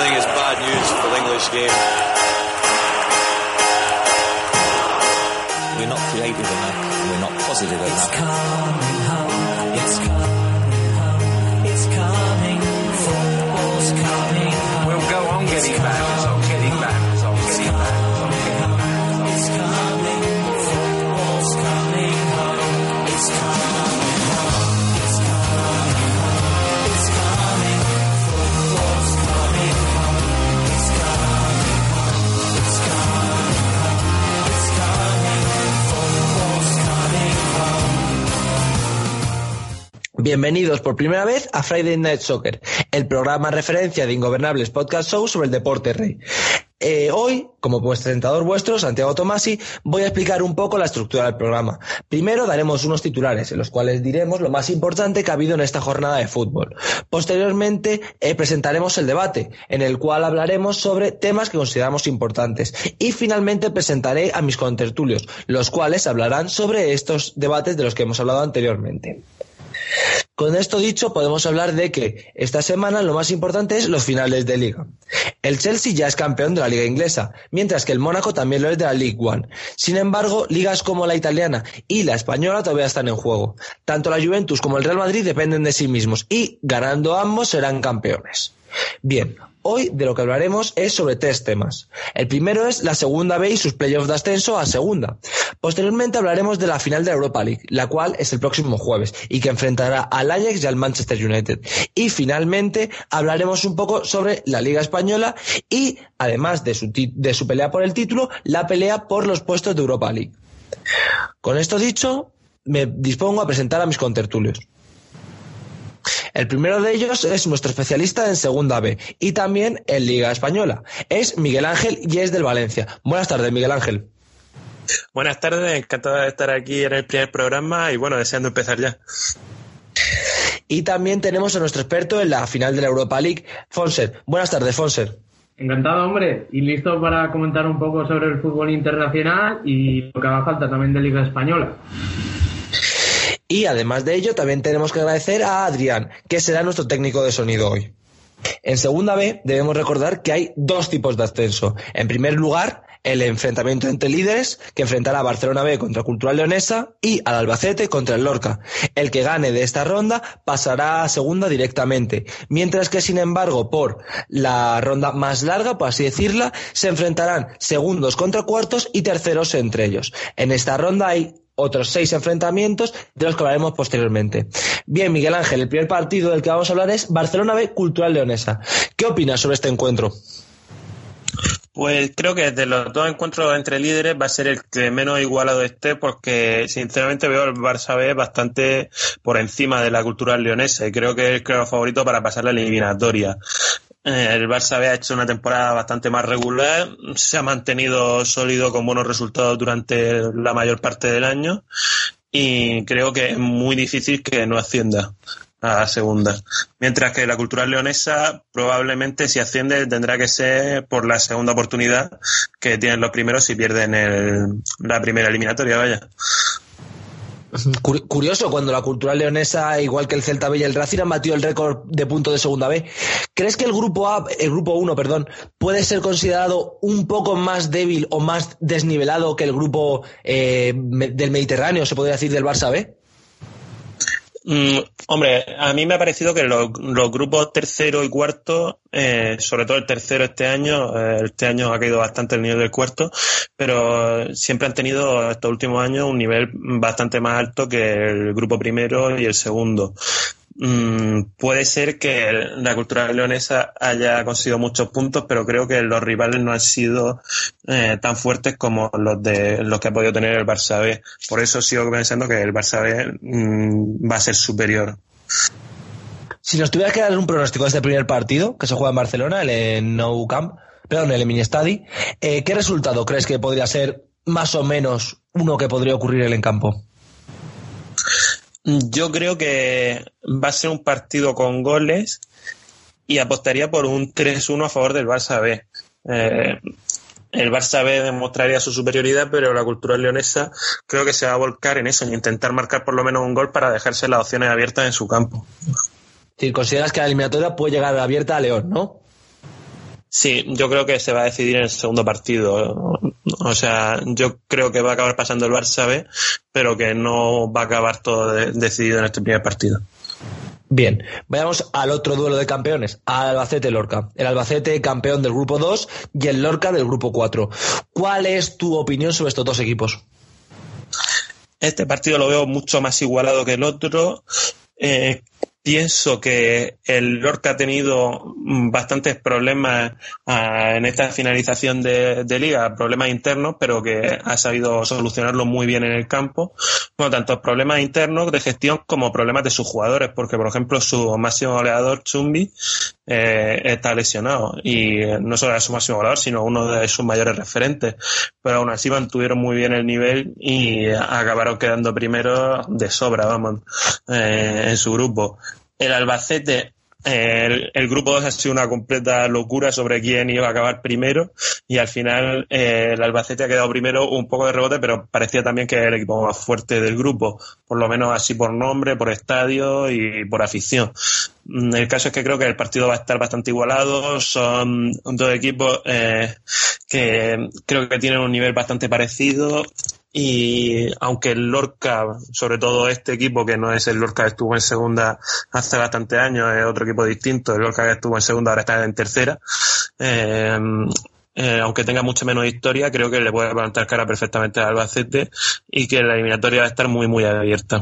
think it's bad news for the English game. We're not creative enough. We're not positive enough. Bienvenidos por primera vez a Friday Night Soccer, el programa referencia de Ingobernables Podcast Show sobre el deporte rey. Eh, hoy, como presentador vuestro, Santiago Tomasi, voy a explicar un poco la estructura del programa. Primero daremos unos titulares en los cuales diremos lo más importante que ha habido en esta jornada de fútbol. Posteriormente eh, presentaremos el debate, en el cual hablaremos sobre temas que consideramos importantes. Y finalmente presentaré a mis contertulios, los cuales hablarán sobre estos debates de los que hemos hablado anteriormente. Con esto dicho, podemos hablar de que esta semana lo más importante es los finales de liga. El Chelsea ya es campeón de la liga inglesa, mientras que el Mónaco también lo es de la League One. Sin embargo, ligas como la italiana y la española todavía están en juego. Tanto la Juventus como el Real Madrid dependen de sí mismos y, ganando ambos, serán campeones. Bien, hoy de lo que hablaremos es sobre tres temas. El primero es la segunda B y sus playoffs de ascenso a segunda. Posteriormente hablaremos de la final de la Europa League, la cual es el próximo jueves y que enfrentará al Ajax y al Manchester United. Y finalmente hablaremos un poco sobre la Liga Española y, además de su, de su pelea por el título, la pelea por los puestos de Europa League. Con esto dicho, me dispongo a presentar a mis contertulios. El primero de ellos es nuestro especialista en Segunda B y también en Liga Española. Es Miguel Ángel y es del Valencia. Buenas tardes, Miguel Ángel. Buenas tardes, encantado de estar aquí en el primer programa y bueno, deseando empezar ya. Y también tenemos a nuestro experto en la final de la Europa League, Fonser. Buenas tardes, Fonser. Encantado, hombre, y listo para comentar un poco sobre el fútbol internacional y lo que haga falta también de Liga Española. Y además de ello, también tenemos que agradecer a Adrián, que será nuestro técnico de sonido hoy. En segunda B debemos recordar que hay dos tipos de ascenso. En primer lugar, el enfrentamiento entre líderes, que enfrentará a Barcelona B contra Cultural Leonesa y al Albacete contra el Lorca. El que gane de esta ronda pasará a segunda directamente, mientras que sin embargo por la ronda más larga, por así decirla, se enfrentarán segundos contra cuartos y terceros entre ellos. En esta ronda hay otros seis enfrentamientos de los que hablaremos posteriormente. Bien, Miguel Ángel, el primer partido del que vamos a hablar es Barcelona B Cultural Leonesa. ¿Qué opinas sobre este encuentro? Pues creo que de los dos encuentros entre líderes va a ser el que menos igualado esté porque sinceramente veo al Barça B bastante por encima de la cultural leonesa y creo que es el favorito para pasar la eliminatoria. Eh, El Barça B ha hecho una temporada bastante más regular, se ha mantenido sólido con buenos resultados durante la mayor parte del año y creo que es muy difícil que no ascienda a segunda. Mientras que la cultural leonesa probablemente si asciende tendrá que ser por la segunda oportunidad que tienen los primeros si pierden el- la primera eliminatoria, vaya. Cur- Curioso, cuando la Cultural Leonesa, igual que el Celta B y el Racing, han batido el récord de puntos de segunda B. ¿Crees que el grupo A, el grupo 1, perdón, puede ser considerado un poco más débil o más desnivelado que el grupo eh, del Mediterráneo, se podría decir, del Barça B? Mm, hombre, a mí me ha parecido que los, grupos tercero y cuarto, eh, sobre todo el tercero este año, eh, este año ha caído bastante el nivel del cuarto, pero siempre han tenido estos últimos años un nivel bastante más alto que el grupo primero y el segundo. Mm, puede ser que la cultura leonesa haya conseguido muchos puntos, pero creo que los rivales no han sido eh, tan fuertes como los de los que ha podido tener el Barça B. Por eso sigo pensando que el Barça B mm, va a ser superior. Si nos tuvieras que dar un pronóstico de este primer partido, que se juega en Barcelona, el Nou Camp, perdón, el Mini Stadi, eh, ¿qué resultado crees que podría ser más o menos uno que podría ocurrir en el campo? Yo creo que va a ser un partido con goles y apostaría por un 3-1 a favor del Barça B. Eh, el Barça B demostraría su superioridad, pero la cultura leonesa creo que se va a volcar en eso, en intentar marcar por lo menos un gol para dejarse las opciones abiertas en su campo. Decir, consideras que la eliminatoria puede llegar abierta a León, ¿no? Sí, yo creo que se va a decidir en el segundo partido. O sea, yo creo que va a acabar pasando el Barça B, pero que no va a acabar todo de- decidido en este primer partido. Bien, vayamos al otro duelo de campeones, al Albacete-Lorca. El Albacete campeón del grupo 2 y el Lorca del grupo 4. ¿Cuál es tu opinión sobre estos dos equipos? Este partido lo veo mucho más igualado que el otro. Eh, pienso que el Lorca ha tenido mm, bastantes problemas ah, en esta finalización de, de liga, problemas internos, pero que ha sabido solucionarlo muy bien en el campo. Bueno, tanto problemas internos de gestión como problemas de sus jugadores, porque por ejemplo su máximo goleador, Chumbi, eh, está lesionado y eh, no solo era su máximo goleador, sino uno de sus mayores referentes. Pero aún así mantuvieron muy bien el nivel y acabaron quedando primero de sobra, vamos, eh, en su grupo. El Albacete, eh, el, grupo 2 ha sido una completa locura sobre quién iba a acabar primero y al final eh, el Albacete ha quedado primero un poco de rebote, pero parecía también que era el equipo más fuerte del grupo, por lo menos así por nombre, por estadio y por afición. Mm, El caso es que creo que el partido va a estar bastante igualado. Son dos equipos eh, que creo que tienen un nivel bastante parecido. Y aunque el Lorca, sobre todo este equipo que no es el Lorca que estuvo en segunda hace bastante años, es otro equipo distinto. El Lorca que estuvo en segunda ahora está en tercera. Eh, eh, aunque tenga mucha menos historia, creo que le puede plantar cara perfectamente al Albacete y que la eliminatoria va a estar muy, muy abierta.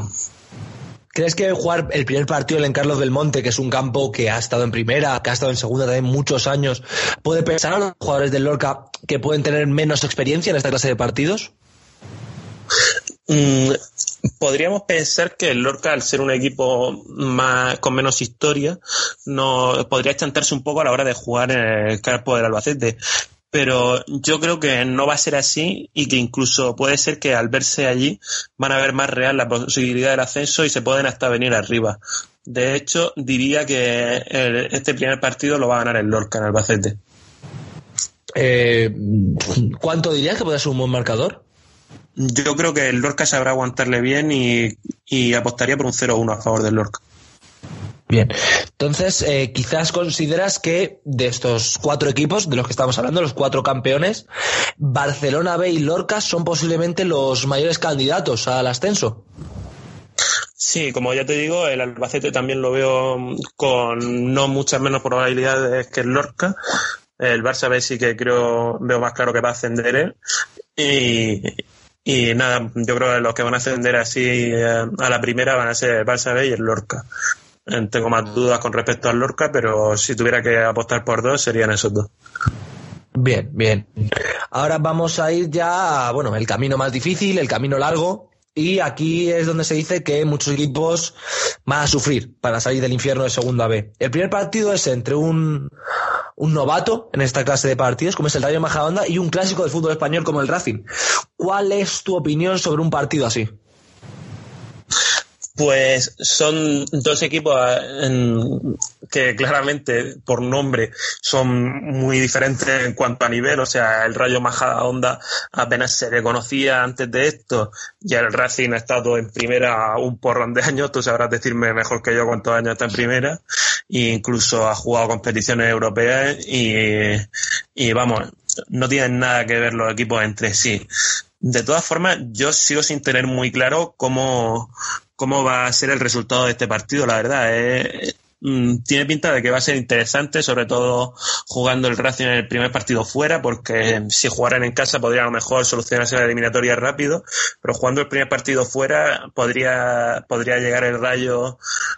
¿Crees que jugar el primer partido en Carlos del Monte, que es un campo que ha estado en primera, que ha estado en segunda también muchos años, puede pensar a los jugadores del Lorca que pueden tener menos experiencia en esta clase de partidos? Mm, podríamos pensar que el Lorca, al ser un equipo con menos historia, no podría chantarse un poco a la hora de jugar en el campo del Albacete. Pero yo creo que no va a ser así y que incluso puede ser que al verse allí van a ver más real la posibilidad del ascenso y se pueden hasta venir arriba. De hecho, diría que el- este primer partido lo va a ganar el Lorca en Albacete. Eh, ¿Cuánto dirías que puede ser un buen marcador? Yo creo que el Lorca sabrá aguantarle bien y, y apostaría por un 0-1 a favor del Lorca. Bien, entonces eh, quizás consideras que de estos cuatro equipos de los que estamos hablando, los cuatro campeones, Barcelona B y Lorca son posiblemente los mayores candidatos al ascenso. Sí, como ya te digo, el Albacete también lo veo con no muchas menos probabilidades que el Lorca. El Barça B sí que creo, veo más claro que va a ascender él. Y, y nada, yo creo que los que van a ascender así eh, a la primera van a ser el Barça B y el Lorca. Eh, Tengo más dudas con respecto al Lorca, pero si tuviera que apostar por dos, serían esos dos. Bien, bien. Ahora vamos a ir ya a, bueno, el camino más difícil, el camino largo. Y aquí es donde se dice que muchos equipos van a sufrir para salir del infierno de segunda B. El primer partido es entre un, un novato en esta clase de partidos, como es el Rayo Majadahonda, y un clásico del fútbol español como el Racing. ¿Cuál es tu opinión sobre un partido así? Pues son dos equipos en- que claramente por nombre son muy diferentes en cuanto a nivel. O sea, el Rayo Majadahonda apenas se le conocía antes de esto y el Racing ha estado en primera un porrón de años. Tú sabrás decirme mejor que yo cuántos años está en primera. E incluso ha jugado competiciones europeas y, y vamos, no tienen nada que ver los equipos entre sí. De todas formas, yo sigo sin tener muy claro cómo, cómo va a ser el resultado de este partido, la verdad. eh, mm, tiene pinta de que va a ser interesante, sobre todo jugando el Racing en el primer partido fuera, porque si jugaran en casa podría a lo mejor solucionarse la eliminatoria rápido, pero jugando el primer partido fuera podría, podría llegar el Rayo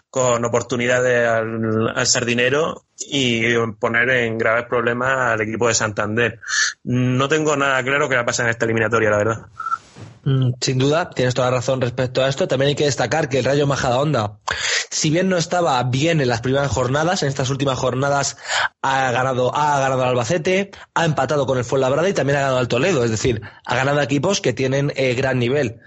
con oportunidades al, al Sardinero y poner en graves problemas al equipo de Santander. No tengo nada claro que va a pasar en esta eliminatoria, la verdad. Mm, Sin duda, tienes toda la razón respecto a esto. También hay que destacar que el Rayo Majadahonda, si bien no estaba bien en las primeras jornadas, en estas últimas jornadas ha ganado, ha ganado al Albacete, ha empatado con el Fuenlabrada y también ha ganado al Toledo. Es decir, ha ganado equipos que tienen eh, gran nivel.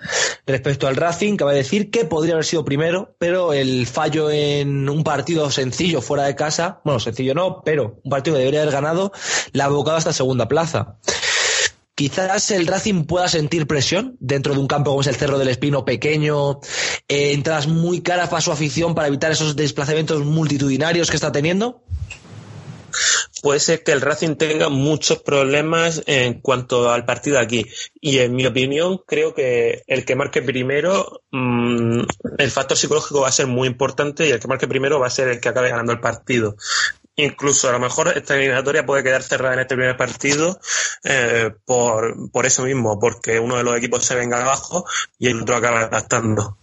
Respecto al Racing, cabe decir que podría haber sido primero, pero el fallo en un partido sencillo fuera de casa, bueno, sencillo no, pero un partido que debería haber ganado, la ha abocado hasta segunda plaza. Quizás el Racing pueda sentir presión dentro de un campo como es el Cerro del Espino, pequeño, eh, entradas muy caras para su afición para evitar esos desplazamientos multitudinarios que está teniendo. puede ser que el Racing tenga muchos problemas en cuanto al partido aquí. Y en mi opinión, creo que el que marque primero, mmm, el factor psicológico va a ser muy importante y el que marque primero va a ser el que acabe ganando el partido. Incluso a lo mejor esta eliminatoria puede quedar cerrada en este primer partido eh, por, por eso mismo, porque uno de los equipos se venga abajo y el otro acaba adaptando.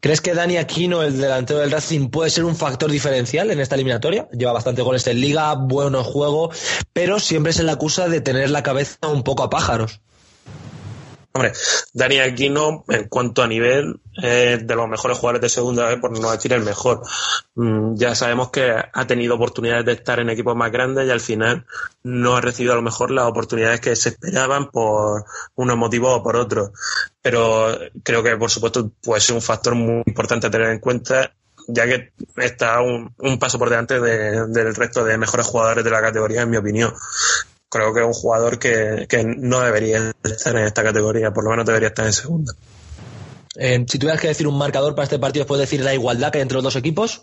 ¿Crees que Dani Aquino, el delantero del Racing, puede ser un factor diferencial en esta eliminatoria? Lleva bastante goles en liga, bueno juego, pero siempre se le acusa de tener la cabeza un poco a pájaros. Hombre, Dani Aquino, en cuanto a nivel, es de los mejores jugadores de segunda vez, por no decir el mejor. Mm, ya sabemos que ha tenido oportunidades de estar en equipos más grandes y al final no ha recibido a lo mejor las oportunidades que se esperaban por unos motivos o por otros. Pero creo que, por supuesto, puede ser un factor muy importante a tener en cuenta ya que está un, un paso por delante de, del resto de mejores jugadores de la categoría, en mi opinión creo que es un jugador que, que, no debería estar en esta categoría, por lo menos debería estar en segunda. Eh, si tuvieras que decir un marcador para este partido, ¿puedes decir la igualdad que hay entre los dos equipos?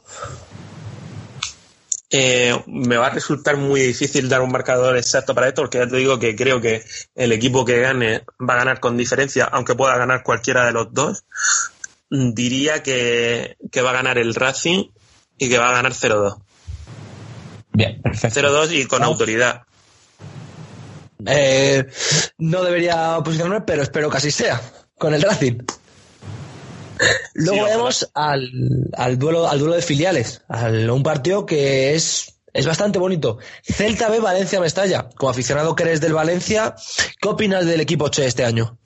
Eh, me va a resultar muy difícil dar un marcador exacto para esto, porque ya te digo que creo que el equipo que gane va a ganar con diferencia, aunque pueda ganar cualquiera de los dos. Diría que, que va a ganar el Racing y que va a ganar 0-2. Bien, perfecto. 0-2 y con autoridad. Eh, no debería posicionarme, pero espero que así sea, con el Racing. Luego Sí, vamos al, al duelo al duelo de filiales, a un partido que es, es bastante bonito. Celta B Valencia Mestalla. Como aficionado que eres del Valencia, ¿qué opinas del equipo Che este año?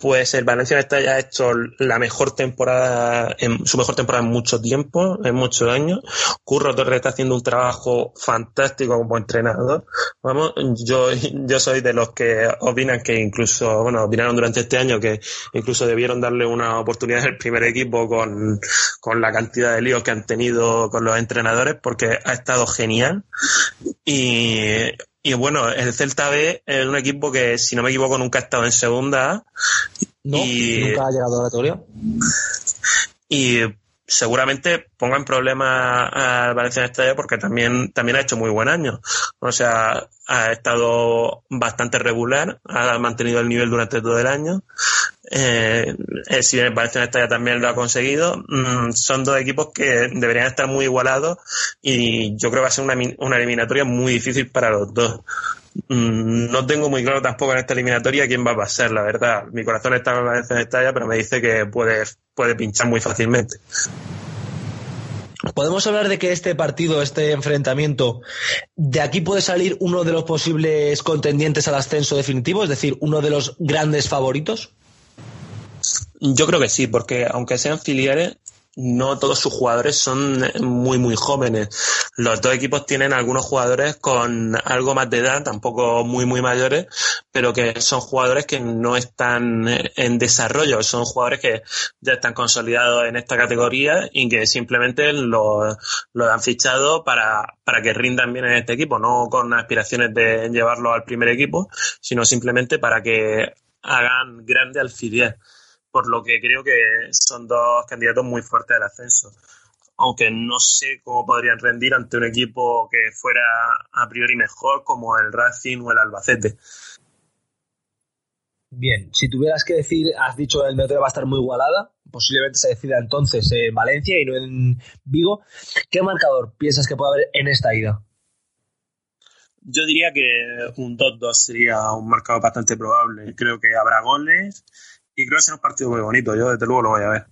Pues el Valencia Mestalla ha hecho la mejor temporada, en, su mejor temporada en mucho tiempo, en muchos años. Curro Torres está haciendo un trabajo fantástico como entrenador. Vamos, yo, yo soy de los que opinan que incluso, bueno, opinaron durante este año que incluso debieron darle una oportunidad al primer equipo con, con la cantidad de líos que han tenido con los entrenadores porque ha estado genial. Y, y bueno, el Celta B es un equipo que, si no me equivoco, nunca ha estado en segunda. No, Y- nunca ha llegado a la teoría. y seguramente ponga en problema al Valencia Mestalla porque también, también ha hecho muy buen año. O sea, ha estado bastante regular, ha mantenido el nivel durante todo el año. Eh, eh, si bien el Valencia Mestalla también lo ha conseguido, mm, son dos equipos que deberían estar muy igualados y yo creo que va a ser una, mi- una eliminatoria muy difícil para los dos. Mm, No tengo muy claro tampoco en esta eliminatoria quién va a pasar, la verdad. Mi corazón está en el Valencia Mestalla, pero me dice que puede, puede pinchar muy fácilmente. Podemos hablar de que este partido, este enfrentamiento, de aquí puede salir uno de los posibles contendientes al ascenso definitivo, es decir, uno de los grandes favoritos. Yo creo que sí, porque aunque sean filiales, no todos sus jugadores son muy, muy jóvenes. Los dos equipos tienen algunos jugadores con algo más de edad, tampoco muy, muy mayores, pero que son jugadores que no están en desarrollo, son jugadores que ya están consolidados en esta categoría y que simplemente lo, lo han fichado para, para que rindan bien en este equipo, no con aspiraciones de llevarlo al primer equipo, sino simplemente para que hagan grande al filial por lo que creo que son dos candidatos muy fuertes al ascenso. Aunque no sé cómo podrían rendir ante un equipo que fuera a priori mejor como el Racing o el Albacete. Bien, si tuvieras que decir, has dicho el eliminatoria va a estar muy igualada, posiblemente se decida entonces en Valencia y no en Vigo. ¿Qué marcador piensas que puede haber en esta ida? Yo diría que un 2-2 sería un marcador bastante probable. Creo que habrá goles y creo que será un partido muy bonito. Yo desde luego lo voy a ver.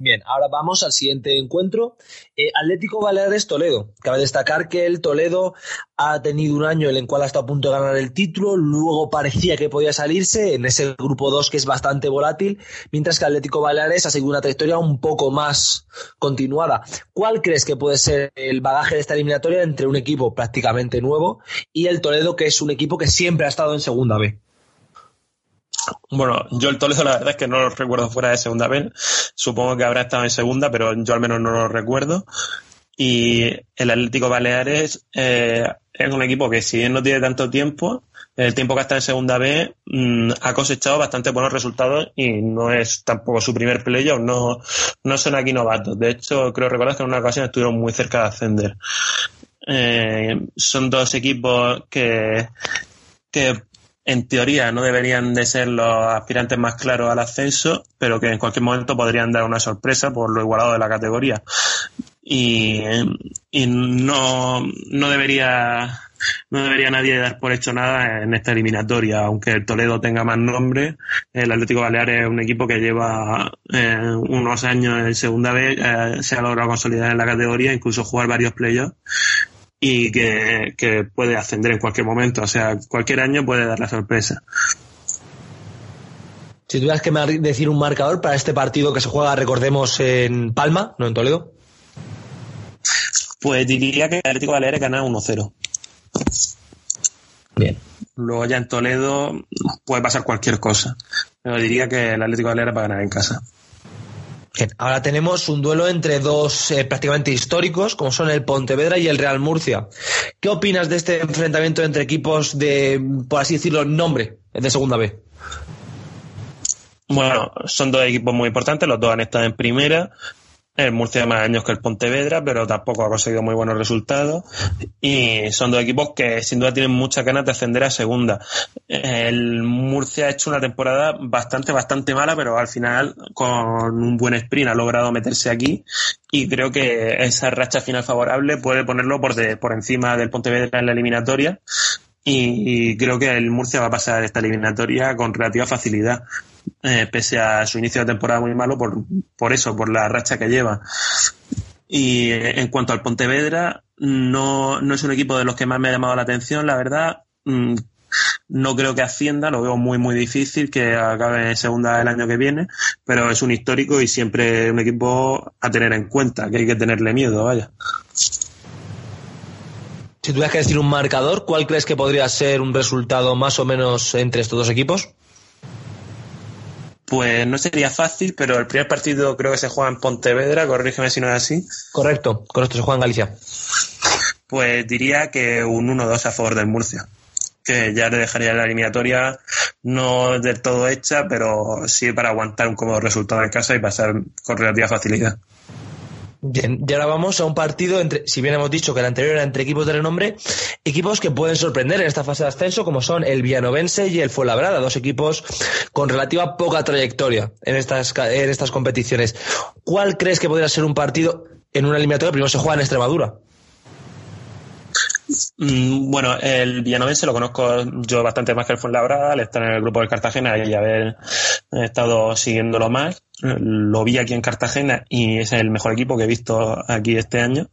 Bien, ahora vamos al siguiente encuentro. Eh, Atlético Baleares Toledo. Cabe destacar que el Toledo ha tenido un año en el cual ha estado a punto de ganar el título, luego parecía que podía salirse en ese grupo 2 que es bastante volátil, mientras que Atlético Baleares ha seguido una trayectoria un poco más continuada. ¿Cuál crees que puede ser el bagaje de esta eliminatoria entre un equipo prácticamente nuevo y el Toledo, que es un equipo que siempre ha estado en segunda B? Bueno, yo el Toledo la verdad es que no lo recuerdo fuera de segunda vez. Supongo que habrá estado en segunda, pero yo al menos no lo recuerdo. Y el Atlético Baleares eh, es un equipo que si bien no tiene tanto tiempo, el tiempo que está en segunda B mm, ha cosechado bastante buenos resultados y no es tampoco su primer playoff, no, no son aquí novatos. De hecho, creo recordar que en una ocasión estuvieron muy cerca de ascender. Eh, son dos equipos que, que en teoría no deberían de ser los aspirantes más claros al ascenso, pero que en cualquier momento podrían dar una sorpresa por lo igualado de la categoría. Y, y no, no debería no debería nadie dar por hecho nada en esta eliminatoria, aunque el Toledo tenga más nombre. El Atlético Baleares es un equipo que lleva eh, unos años en segunda vez, eh, se ha logrado consolidar en la categoría, incluso jugar varios playoffs y que, que puede ascender en cualquier momento. O sea, cualquier año puede dar la sorpresa. Si tuvieras que decir un marcador para este partido que se juega, recordemos, en Palma, no en Toledo. Pues diría que el Atlético Baleares gana 1-0. Bien. Luego ya en Toledo puede pasar cualquier cosa. Pero diría que el Atlético Baleares va a ganar en casa. Bien, ahora tenemos un duelo entre dos eh, prácticamente históricos, como son el Pontevedra y el Real Murcia. ¿Qué opinas de este enfrentamiento entre equipos de, por así decirlo, nombre de segunda B? Bueno, son dos equipos muy importantes, los dos han estado en primera. El Murcia más años que el Pontevedra, pero tampoco ha conseguido muy buenos resultados. Y son dos equipos que sin duda tienen muchas ganas de ascender a segunda. El Murcia ha hecho una temporada bastante, bastante mala, pero al final con un buen sprint ha logrado meterse aquí. Y creo que esa racha final favorable puede ponerlo por, de- por encima del Pontevedra en la eliminatoria. Y, y creo que el Murcia va a pasar esta eliminatoria con relativa facilidad eh, pese a su inicio de temporada muy malo por, por eso, por la racha que lleva. Y eh, en cuanto al Pontevedra, no, no es un equipo de los que más me ha llamado la atención, la verdad. Mm, No creo que ascienda, lo veo muy, muy difícil que acabe en segunda el año que viene, pero es un histórico y siempre un equipo a tener en cuenta, que hay que tenerle miedo, vaya. Si tuvieras que decir un marcador, ¿cuál crees que podría ser un resultado más o menos entre estos dos equipos? Pues no sería fácil, pero el primer partido creo que se juega en Pontevedra, corrígeme si no es así. Correcto, con esto se juega en Galicia. Pues diría que un 1-2 a favor del Murcia. Que ya le dejaría la eliminatoria no del todo hecha, pero sí para aguantar un cómodo resultado en casa y pasar con relativa facilidad. Bien, y ahora vamos a un partido entre, si bien hemos dicho que el anterior era entre equipos de renombre, equipos que pueden sorprender en esta fase de ascenso, como son el Villanovense y el Fuenlabrada, dos equipos con relativa poca trayectoria en estas, en estas competiciones. ¿Cuál crees que podría ser un partido en una eliminatoria? Primero se juega en Extremadura. Mm, Bueno, el Villanovense lo conozco yo bastante más que el Fuenlabrada, al estar en el grupo del Cartagena y haber estado siguiéndolo más. Lo vi aquí en Cartagena y es el mejor equipo que he visto aquí este año.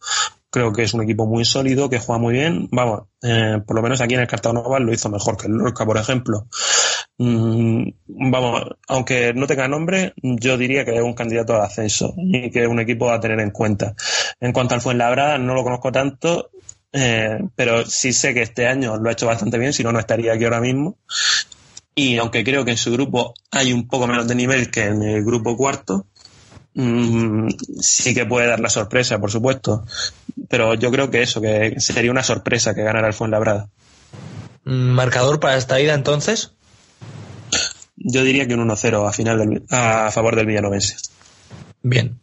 Creo que es un equipo muy sólido, que juega muy bien. Vamos, eh, por lo menos aquí en el Cartagonova lo hizo mejor que el Lorca, por ejemplo. Mm, vamos, aunque no tenga nombre, yo diría que es un candidato al ascenso y que es un equipo a tener en cuenta. En cuanto al Fuenlabrada, no lo conozco tanto, eh, pero sí sé que este año lo ha hecho bastante bien, si no, no estaría aquí ahora mismo. Y aunque creo que en su grupo hay un poco menos de nivel que en el grupo cuarto, mm, sí que puede dar la sorpresa, por supuesto. Pero yo creo que eso, que sería una sorpresa que ganara el Fuenlabrada. Mm, Marcador para esta ida entonces. Yo diría que un 1-0 a, final del- a favor del Villanovense. Bien.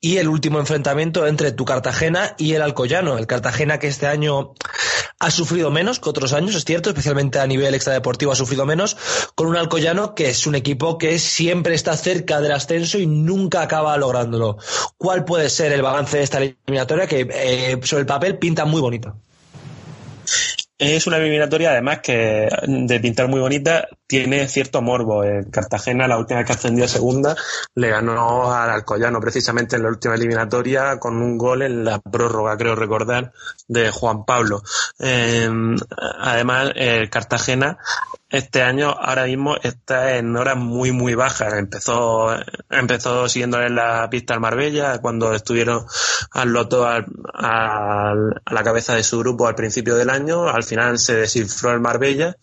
Y el último enfrentamiento entre tu Cartagena y el Alcoyano. El Cartagena que este año ha sufrido menos que otros años, es cierto, especialmente a nivel extradeportivo ha sufrido menos, con un Alcoyano que es un equipo que siempre está cerca del ascenso y nunca acaba lográndolo. ¿Cuál puede ser el balance de esta eliminatoria que eh, sobre el papel pinta muy bonita? Es una eliminatoria, además, que de pintar muy bonita, tiene cierto morbo. El Cartagena, la última vez que ascendió a segunda, le ganó al Alcoyano precisamente en la última eliminatoria con un gol en la prórroga, creo recordar, de Juan Pablo. Eh, además, el Cartagena este año ahora mismo está en horas muy muy bajas. Empezó empezó siguiéndole la pista al Marbella cuando estuvieron al Loto al- a la cabeza de su grupo al principio del año. Al final se descifró el Marbella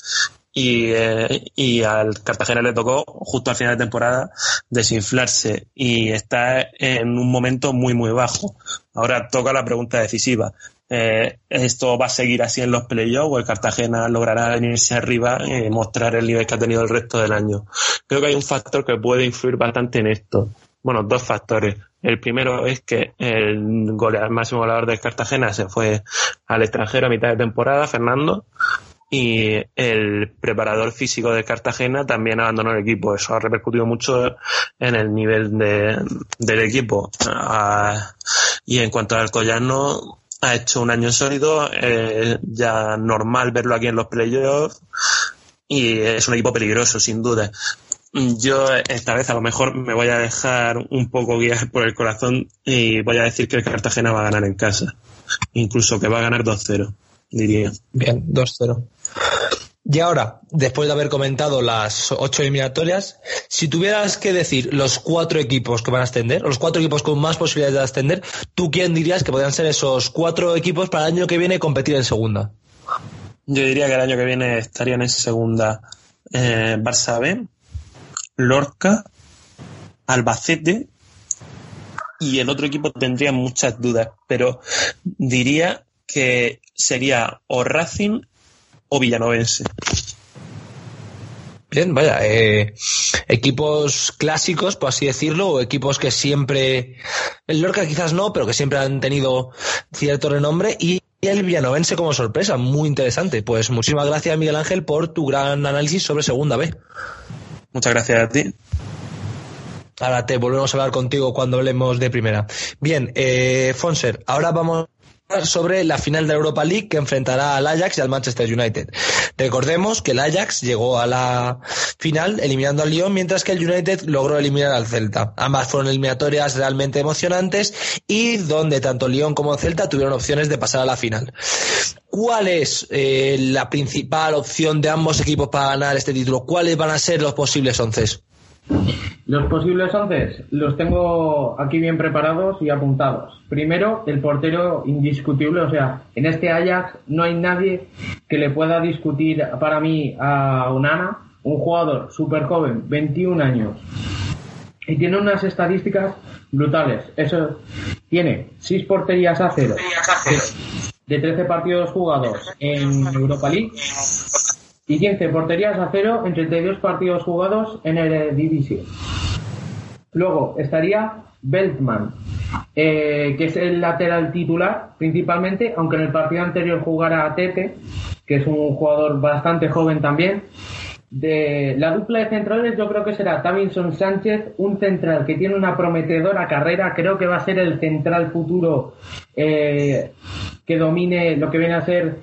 y, eh, y al Cartagena le tocó justo al final de temporada desinflarse y está en un momento muy muy bajo. Ahora toca la pregunta decisiva. eh, esto va a seguir así en los playoffs o el Cartagena logrará venirse arriba y mostrar el nivel que ha tenido el resto del año. Creo que hay un factor que puede influir bastante en esto. Bueno, dos factores. El primero es que el, goleador, el máximo goleador del Cartagena se fue al extranjero a mitad de temporada, Fernando, y el preparador físico de Cartagena también abandonó el equipo. Eso ha repercutido mucho en el nivel de, del equipo. Ah, y en cuanto al Collano, ha hecho un año sólido, eh, ya normal verlo aquí en los playoffs y es un equipo peligroso, sin duda. Yo esta vez a lo mejor me voy a dejar un poco guiar por el corazón y voy a decir que el Cartagena va a ganar en casa. Incluso que va a ganar 2-0, diría. Bien, 2-0. Y ahora, después de haber comentado las ocho eliminatorias, si tuvieras que decir los cuatro equipos que van a ascender, los cuatro equipos con más posibilidades de ascender, ¿tú quién dirías que podrían ser esos cuatro equipos para el año que viene competir en segunda? Yo diría que el año que viene estarían en segunda eh, Barça B, Lorca, Albacete y el otro equipo tendría muchas dudas, pero diría que sería o Racing o Villanovense. Bien, vaya, eh, equipos clásicos, por así decirlo, o equipos que siempre, el Lorca quizás no, pero que siempre han tenido cierto renombre y el Villanovense como sorpresa, muy interesante. Pues muchísimas gracias Miguel Ángel por tu gran análisis sobre Segunda B. Muchas gracias a ti. Ahora te volvemos a hablar contigo cuando hablemos de primera. Bien, eh, Fonser, ahora vamos sobre la final de Europa League que enfrentará al Ajax y al Manchester United. Recordemos que el Ajax llegó a la final eliminando al Lyon, mientras que el United logró eliminar al Celta. Ambas fueron eliminatorias realmente emocionantes y donde tanto Lyon como Celta tuvieron opciones de pasar a la final. ¿Cuál es eh, la principal opción de ambos equipos para ganar este título? ¿Cuáles van a ser los posibles once? Los posibles once los tengo aquí bien preparados y apuntados. Primero, el portero indiscutible, o sea, en este Ajax no hay nadie que le pueda discutir para mí a Onana, un jugador súper joven, 21 años, y tiene unas estadísticas brutales. Eso tiene 6 porterías a cero de 13 partidos jugados en Europa League y 15 porterías a cero en 32 partidos jugados en el División. Luego estaría Beltman, eh, que es el lateral titular principalmente, aunque en el partido anterior jugara a Tete, que es un jugador bastante joven también. De la dupla de centrales yo creo que será Tavinson Sánchez, un central que tiene una prometedora carrera, creo que va a ser el central futuro eh, que domine lo que viene a ser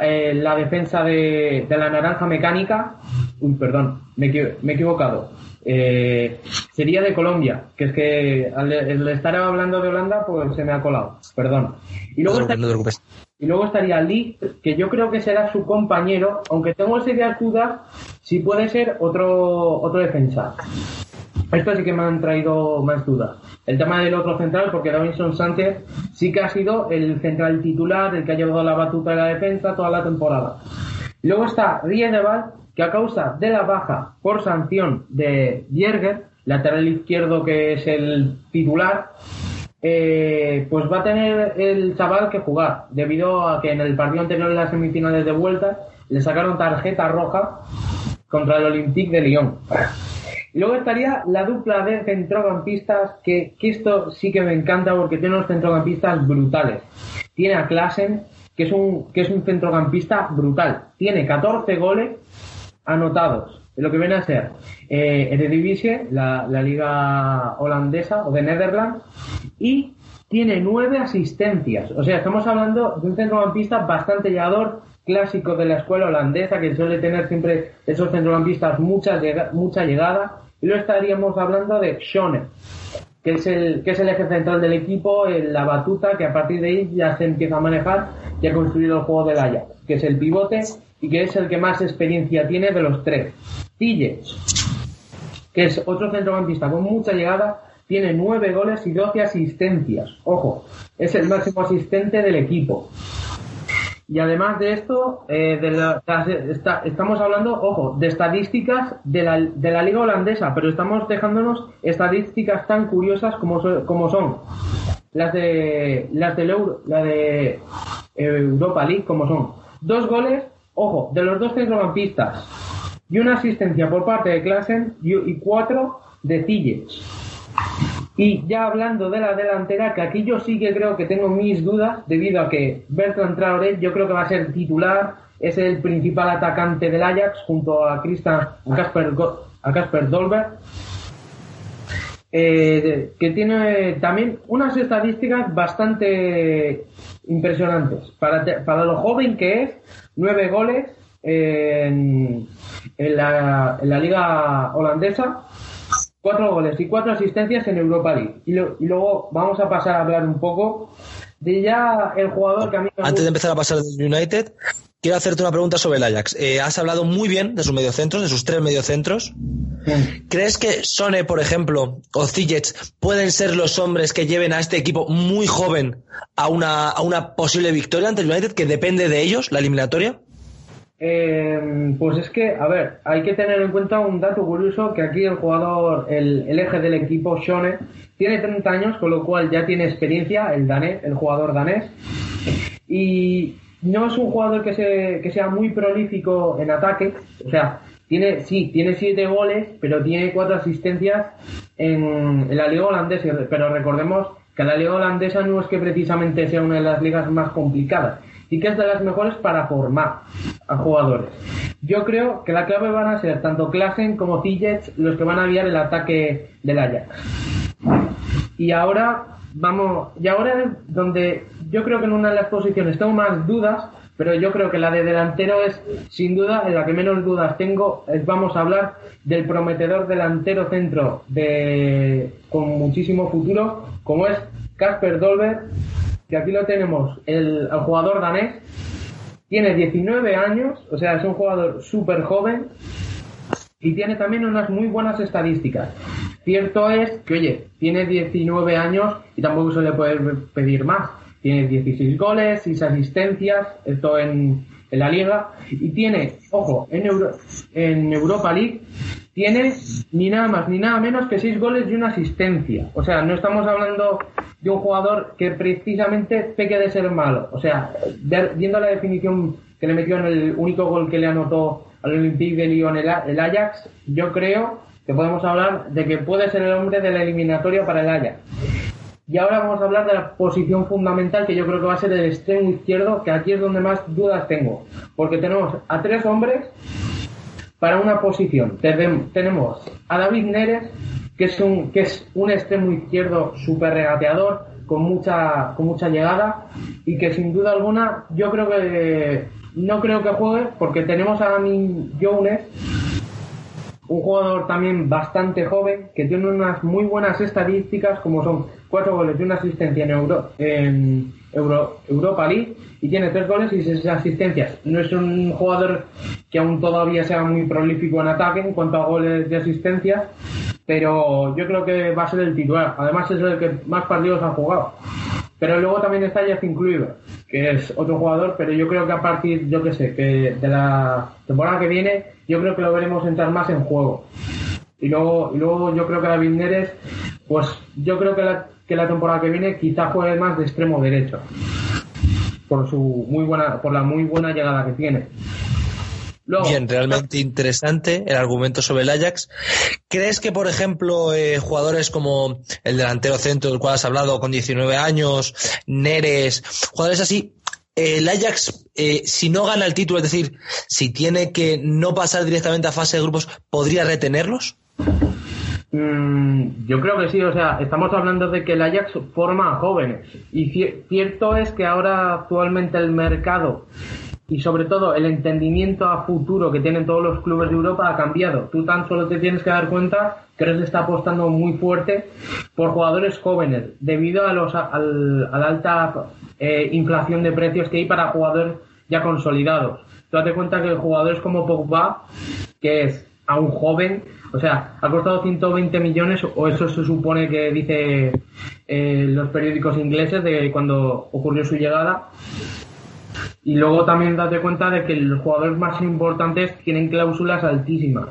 eh, la defensa de, de la naranja mecánica. Uy, perdón, me, he equivocado. Eh, sería de Colombia, que es que al, al estar hablando de Holanda, pues se me ha colado, perdón. Y luego, No preocupes. y luego estaría Lee, que yo creo que será su compañero, aunque tengo serias dudas si puede ser otro, otro defensa. Esto sí que me han traído más dudas. El tema del otro central, porque Davinson Sánchez sí que ha sido el central titular, el que ha llevado la batuta de la defensa toda la temporada. Luego está Riedeval, que a causa de la baja por sanción de Jerger, lateral izquierdo que es el titular, eh, pues va a tener el chaval que jugar, debido a que en el partido anterior en las semifinales de vuelta le sacaron tarjeta roja contra el Olympique de Lyon. Y luego estaría la dupla de centrocampistas, que, esto sí que me encanta porque tiene unos centrocampistas brutales. Tiene a Klassen, que es un, que es un centrocampista brutal. Tiene 14 goles anotados en lo que viene a ser eh, Eredivisie, la, la liga holandesa o de Netherlands, y tiene nueve asistencias. O sea, estamos hablando de un centrocampista bastante llegador, clásico de la escuela holandesa, que suele tener siempre esos centrocampistas mucha, mucha llegada. Y luego estaríamos hablando de Schoner, que es el que es el eje central del equipo, la batuta que a partir de ahí ya se empieza a manejar y a construir el juego del Ajax, que es el pivote y que es el que más experiencia tiene de los tres. Tillets, que es otro centrocampista con mucha llegada, tiene nueve goles y 12 asistencias. Ojo, es el máximo asistente del equipo. Y además de esto, eh, estamos hablando, ojo, de estadísticas de la, de la liga holandesa, pero estamos dejándonos estadísticas tan curiosas como, como son las de las del euro, la de Europa League, como son dos goles, ojo, de los dos centrocampistas y una asistencia por parte de Klassen y, cuatro de Ziyech. Y ya hablando de la delantera, que aquí yo sí que creo que tengo mis dudas, debido a que Bertrand Traoré yo creo que va a ser titular, es el principal atacante del Ajax junto a Christian Go- a Kasper Dolberg, eh, que tiene también unas estadísticas bastante impresionantes. Para, para lo joven que es, nueve goles en, en la, en la liga holandesa, cuatro goles y cuatro asistencias en Europa League. Y, lo- y luego vamos a pasar a hablar un poco de ya el jugador que a mí me Antes de empezar a pasar del United, quiero hacerte una pregunta sobre el Ajax. Eh, has hablado muy bien de sus mediocentros, de sus tres mediocentros. ¿Crees que Sone, por ejemplo, o Ziyech pueden ser los hombres que lleven a este equipo muy joven a una, a una posible victoria ante el United que depende de ellos, la eliminatoria? Eh, pues es que, a ver, hay que tener en cuenta un dato curioso que aquí el jugador, el, el eje del equipo, Shone, tiene 30 años, con lo cual ya tiene experiencia, el danés, el jugador danés, y no es un jugador que, se, que sea muy prolífico en ataque, o sea, tiene, sí, tiene 7 goles, pero tiene 4 asistencias en, en la liga holandesa, pero recordemos que la liga holandesa no es que precisamente sea una de las ligas más complicadas, y que es de las mejores para formar a jugadores. Yo creo que la clave van a ser tanto Klassen como Ziyech los que van a guiar el ataque del Ajax. Y ahora vamos, y ahora es donde yo creo que en una de las posiciones tengo más dudas, pero yo creo que la de delantero es sin duda en la que menos dudas tengo. Es, vamos a hablar del prometedor delantero centro de con muchísimo futuro, como es Kasper Dolberg, que aquí lo tenemos, el jugador danés, tiene 19 años, o sea, es un jugador súper joven y tiene también unas muy buenas estadísticas. Cierto es que, oye, tiene 19 años y tampoco se le puede pedir más. Tiene 16 goles, 6 asistencias, esto en, en la liga. Y tiene, ojo, en, Euro- en Europa League, tiene ni nada más ni nada menos que 6 goles y una asistencia. O sea, no estamos hablando de un jugador que precisamente peque de ser malo. O sea, de- viendo la definición que le metió en el único gol que le anotó al Olympique de Lyon el, el Ajax, yo creo que podemos hablar de que puede ser el hombre de la eliminatoria para el Ajax. Y ahora vamos a hablar de la posición fundamental que yo creo que va a ser el extremo izquierdo, que aquí es donde más dudas tengo. Porque tenemos a tres hombres para una posición. Tenemos a David Neres, que es un, que es un extremo izquierdo súper regateador, con mucha, con mucha llegada, y que sin duda alguna yo creo que no creo que juegue, porque tenemos a Min Jones, un jugador también bastante joven que tiene unas muy buenas estadísticas como son cuatro goles y una asistencia en, Euro, en Euro- Europa League y tiene tres goles y seis asistencias. No es un jugador que aún todavía sea muy prolífico en ataque en cuanto a goles y asistencias, pero yo creo que va a ser el titular. Además es el que más partidos ha jugado. Pero luego también está Justin Kluivert, que es otro jugador, pero yo creo que a partir, yo que sé, que de la temporada que viene, yo creo que lo veremos entrar más en juego. Y luego, y luego yo creo que David Neres, pues yo creo que la, que la temporada que viene quizá juegue más de extremo derecho. Por su muy buena, por la muy buena llegada que tiene. Luego, Bien, realmente interesante el argumento sobre el Ajax. ¿Crees que, por ejemplo, eh, jugadores como el delantero centro del cual has hablado con 19 años, Neres, jugadores así, el Ajax, eh, si no gana el título, es decir, si tiene que no pasar directamente a fase de grupos, ¿podría retenerlos? Mm, yo creo que sí, o sea, estamos hablando de que el Ajax forma a jóvenes. Y ci- cierto es que ahora actualmente el mercado y sobre todo el entendimiento a futuro que tienen todos los clubes de Europa ha cambiado. Tú tan solo te tienes que dar cuenta que se está apostando muy fuerte por jugadores jóvenes debido a, los, al- a la alta eh, inflación de precios que hay para jugadores ya consolidados. Tú date cuenta que jugadores como Pogba, que es a un joven, o sea, ha costado 120 millones, o eso se supone que dice eh, los periódicos ingleses de cuando ocurrió su llegada. Y luego también date cuenta de que los jugadores más importantes tienen cláusulas altísimas.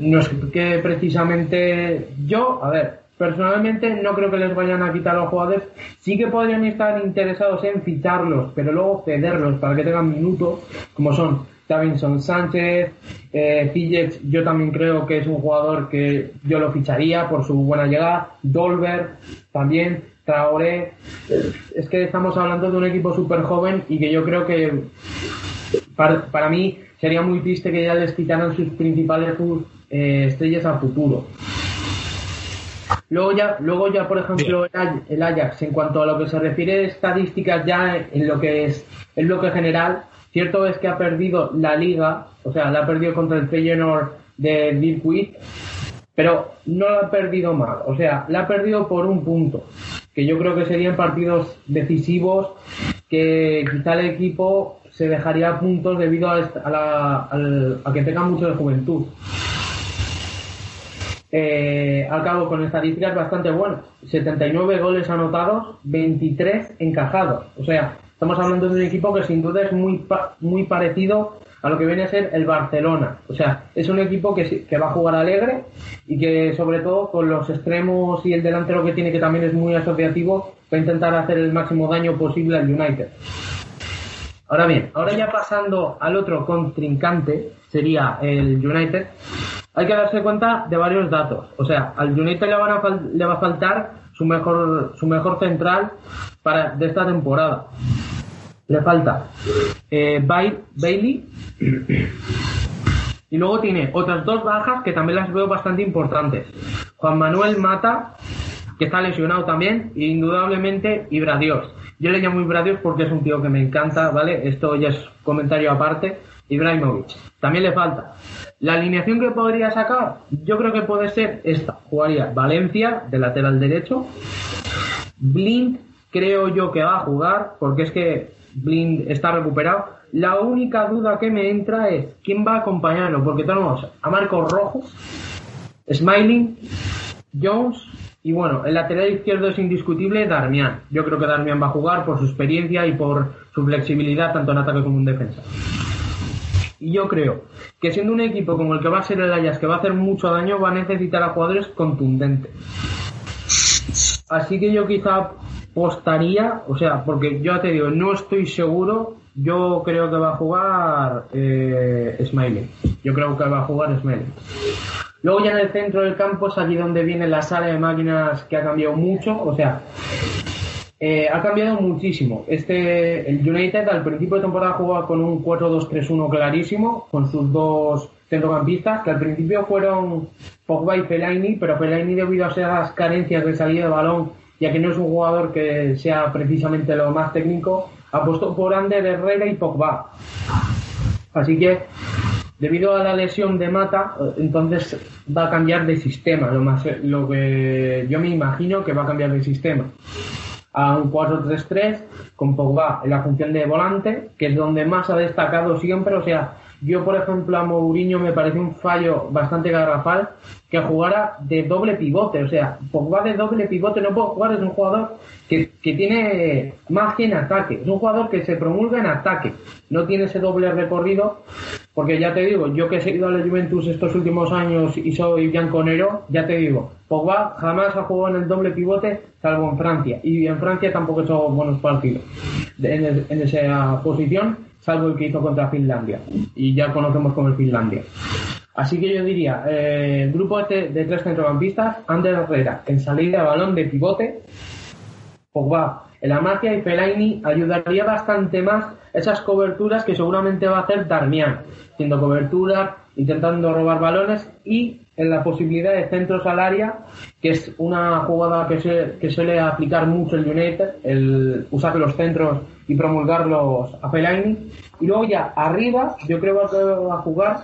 No es que precisamente yo, a ver, personalmente no creo que les vayan a quitar los jugadores. Sí que podrían estar interesados en ficharlos, pero luego cederlos para que tengan minutos, como son Davinson Sánchez, eh, Fillets, yo también creo que es un jugador que yo lo ficharía por su buena llegada, Dolber también, Traoré, eh, es que estamos hablando de un equipo súper joven y que yo creo que para, para mí sería muy triste que ya les quitaran sus principales eh, estrellas a futuro. Luego ya, luego ya por ejemplo, el Aj- el Ajax, en cuanto a lo que se refiere de estadísticas ya en lo que es el bloque general, cierto es que ha perdido la liga, o sea, la ha perdido contra el Feyenoord de Dirk pero no la ha perdido mal, o sea, la ha perdido por un punto, que yo creo que serían partidos decisivos que quizá el equipo se dejaría puntos debido a, a, la- al- a que tenga mucho de juventud. Eh, al cabo con estadísticas bastante buenas. 79 goles anotados, 23 encajados. O sea, estamos hablando de un equipo que sin duda es muy, pa- muy parecido a lo que viene a ser el Barcelona. O sea, es un equipo que, que va a jugar alegre y que sobre todo con los extremos y el delantero que tiene que también es muy asociativo va a intentar hacer el máximo daño posible al United. Ahora bien, ahora ya pasando al otro contrincante, sería el United, hay que darse cuenta de varios datos. O sea, al United le, van a le va a faltar su mejor, su mejor central para, de esta temporada. Le falta eh, Bailey y luego tiene otras dos bajas que también las veo bastante importantes. Juan Manuel Mata, que está lesionado también, e indudablemente Ibra Dios. Yo le llamo Ibra Dios porque es un tío que me encanta, ¿vale? Esto ya es comentario aparte. Ibrahimovic. También le falta. La alineación que podría sacar, yo creo que puede ser esta. Jugaría Valencia, de lateral derecho. Blind, creo yo que va a jugar, porque es que Blind está recuperado. La única duda que me entra es quién va a acompañarlo, porque tenemos a Marcos Rojos, Smiling, Jones y bueno, el lateral izquierdo es indiscutible Darmian. Yo creo que Darmian va a jugar por su experiencia y por su flexibilidad tanto en ataque como en defensa. Y yo creo que siendo un equipo como el que va a ser el Ajax, que va a hacer mucho daño, va a necesitar a jugadores contundentes. Así que yo quizá apostaría, o sea, porque yo te digo, no estoy seguro, yo creo que va a jugar eh, Smiley. Yo creo que va a jugar Smiley. Luego ya en el centro del campo es allí donde viene la sala de máquinas que ha cambiado mucho, o sea, eh, ha cambiado muchísimo. Este, el United al principio de temporada jugaba con un 4-2-3-1 clarísimo, con sus dos centrocampistas, que al principio fueron Pogba y Fellaini, pero Fellaini debido a esas carencias de salida de balón, ya que no es un jugador que sea precisamente lo más técnico, apostó por Ander Herrera y Pogba. Así que, debido a la lesión de Mata, eh, entonces va a cambiar de sistema, lo, más, lo que yo me imagino que va a cambiar de sistema a un 4-3-3 con Pogba en la función de volante, que es donde más ha destacado siempre. O sea, yo, por ejemplo, a Mourinho me parece un fallo bastante garrafal que jugara de doble pivote. O sea, Pogba de doble pivote no puede jugar, es un jugador que, que tiene magia en ataque, es un jugador que se promulga en ataque, no tiene ese doble recorrido. Porque ya te digo, yo que he seguido a la Juventus estos últimos años y soy bianconero, ya te digo, Pogba jamás ha jugado en el doble pivote, salvo en Francia. Y en Francia tampoco ha hecho buenos partidos en, en esa posición, salvo el que hizo contra Finlandia. Y ya conocemos como el Finlandia. Así que yo diría, eh, grupo este de tres centrocampistas, Ander Herrera en salida de balón de pivote, Pogba en la magia y Fellaini ayudaría bastante más esas coberturas que seguramente va a hacer Darmian, haciendo coberturas, intentando robar balones y en la posibilidad de centros al área, que es una jugada que, se, que suele aplicar mucho el United, el usar los centros y promulgarlos a Fellaini. Y luego ya arriba, yo creo que va a jugar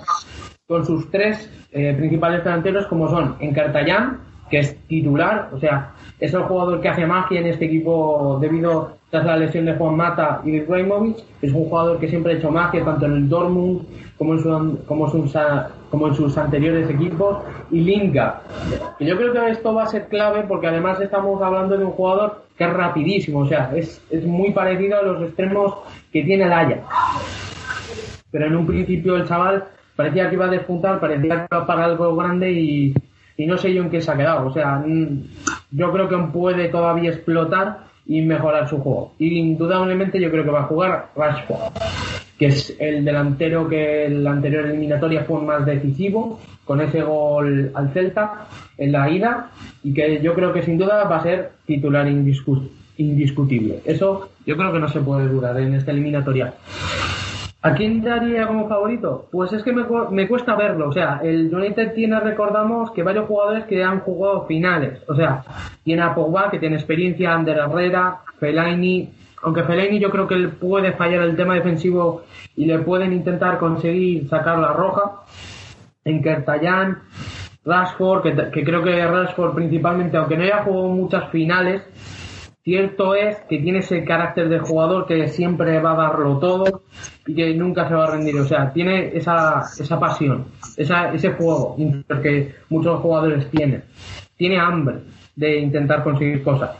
con sus tres eh, principales delanteros como son Encartayán, que es titular, o sea, es el jugador que hace magia en este equipo debido tras la lesión de Juan Mata y de Ibrahimovic, es un jugador que siempre ha hecho magia tanto en el Dortmund como en, su- como, sus, a- como en sus anteriores equipos, y Lingard. Que yo creo que esto va a ser clave porque además estamos hablando de un jugador que es rapidísimo, o sea, es, es muy parecido a los extremos que tiene el Ajax pero en un principio el chaval parecía que iba a despuntar, parecía que iba a pagar algo grande y, y no sé yo en qué se ha quedado. O sea, mm, yo creo que puede todavía explotar y mejorar su juego. Y indudablemente yo creo que va a jugar Rashford, que es el delantero que en la anterior eliminatoria fue más decisivo, con ese gol al Celta en la ida, y que yo creo que sin duda va a ser titular indiscu- indiscutible. Eso yo creo que no se puede dudar en esta eliminatoria. ¿A quién daría como favorito? Pues es que me, cu- me cuesta verlo. O sea, el United tiene, recordamos, que varios jugadores que han jugado finales. O sea, tiene a Pogba, que tiene experiencia, Ander Herrera, Fellaini. Aunque Fellaini yo creo que él puede fallar el tema defensivo y le pueden intentar conseguir sacar la roja. En Kertayan, Rashford, que, que creo que Rashford principalmente, aunque no haya jugado muchas finales, Cierto es que tiene ese carácter de jugador que siempre va a darlo todo y que nunca se va a rendir. O sea, tiene esa, esa pasión, esa, ese interior que muchos jugadores tienen. Tiene hambre de intentar conseguir cosas.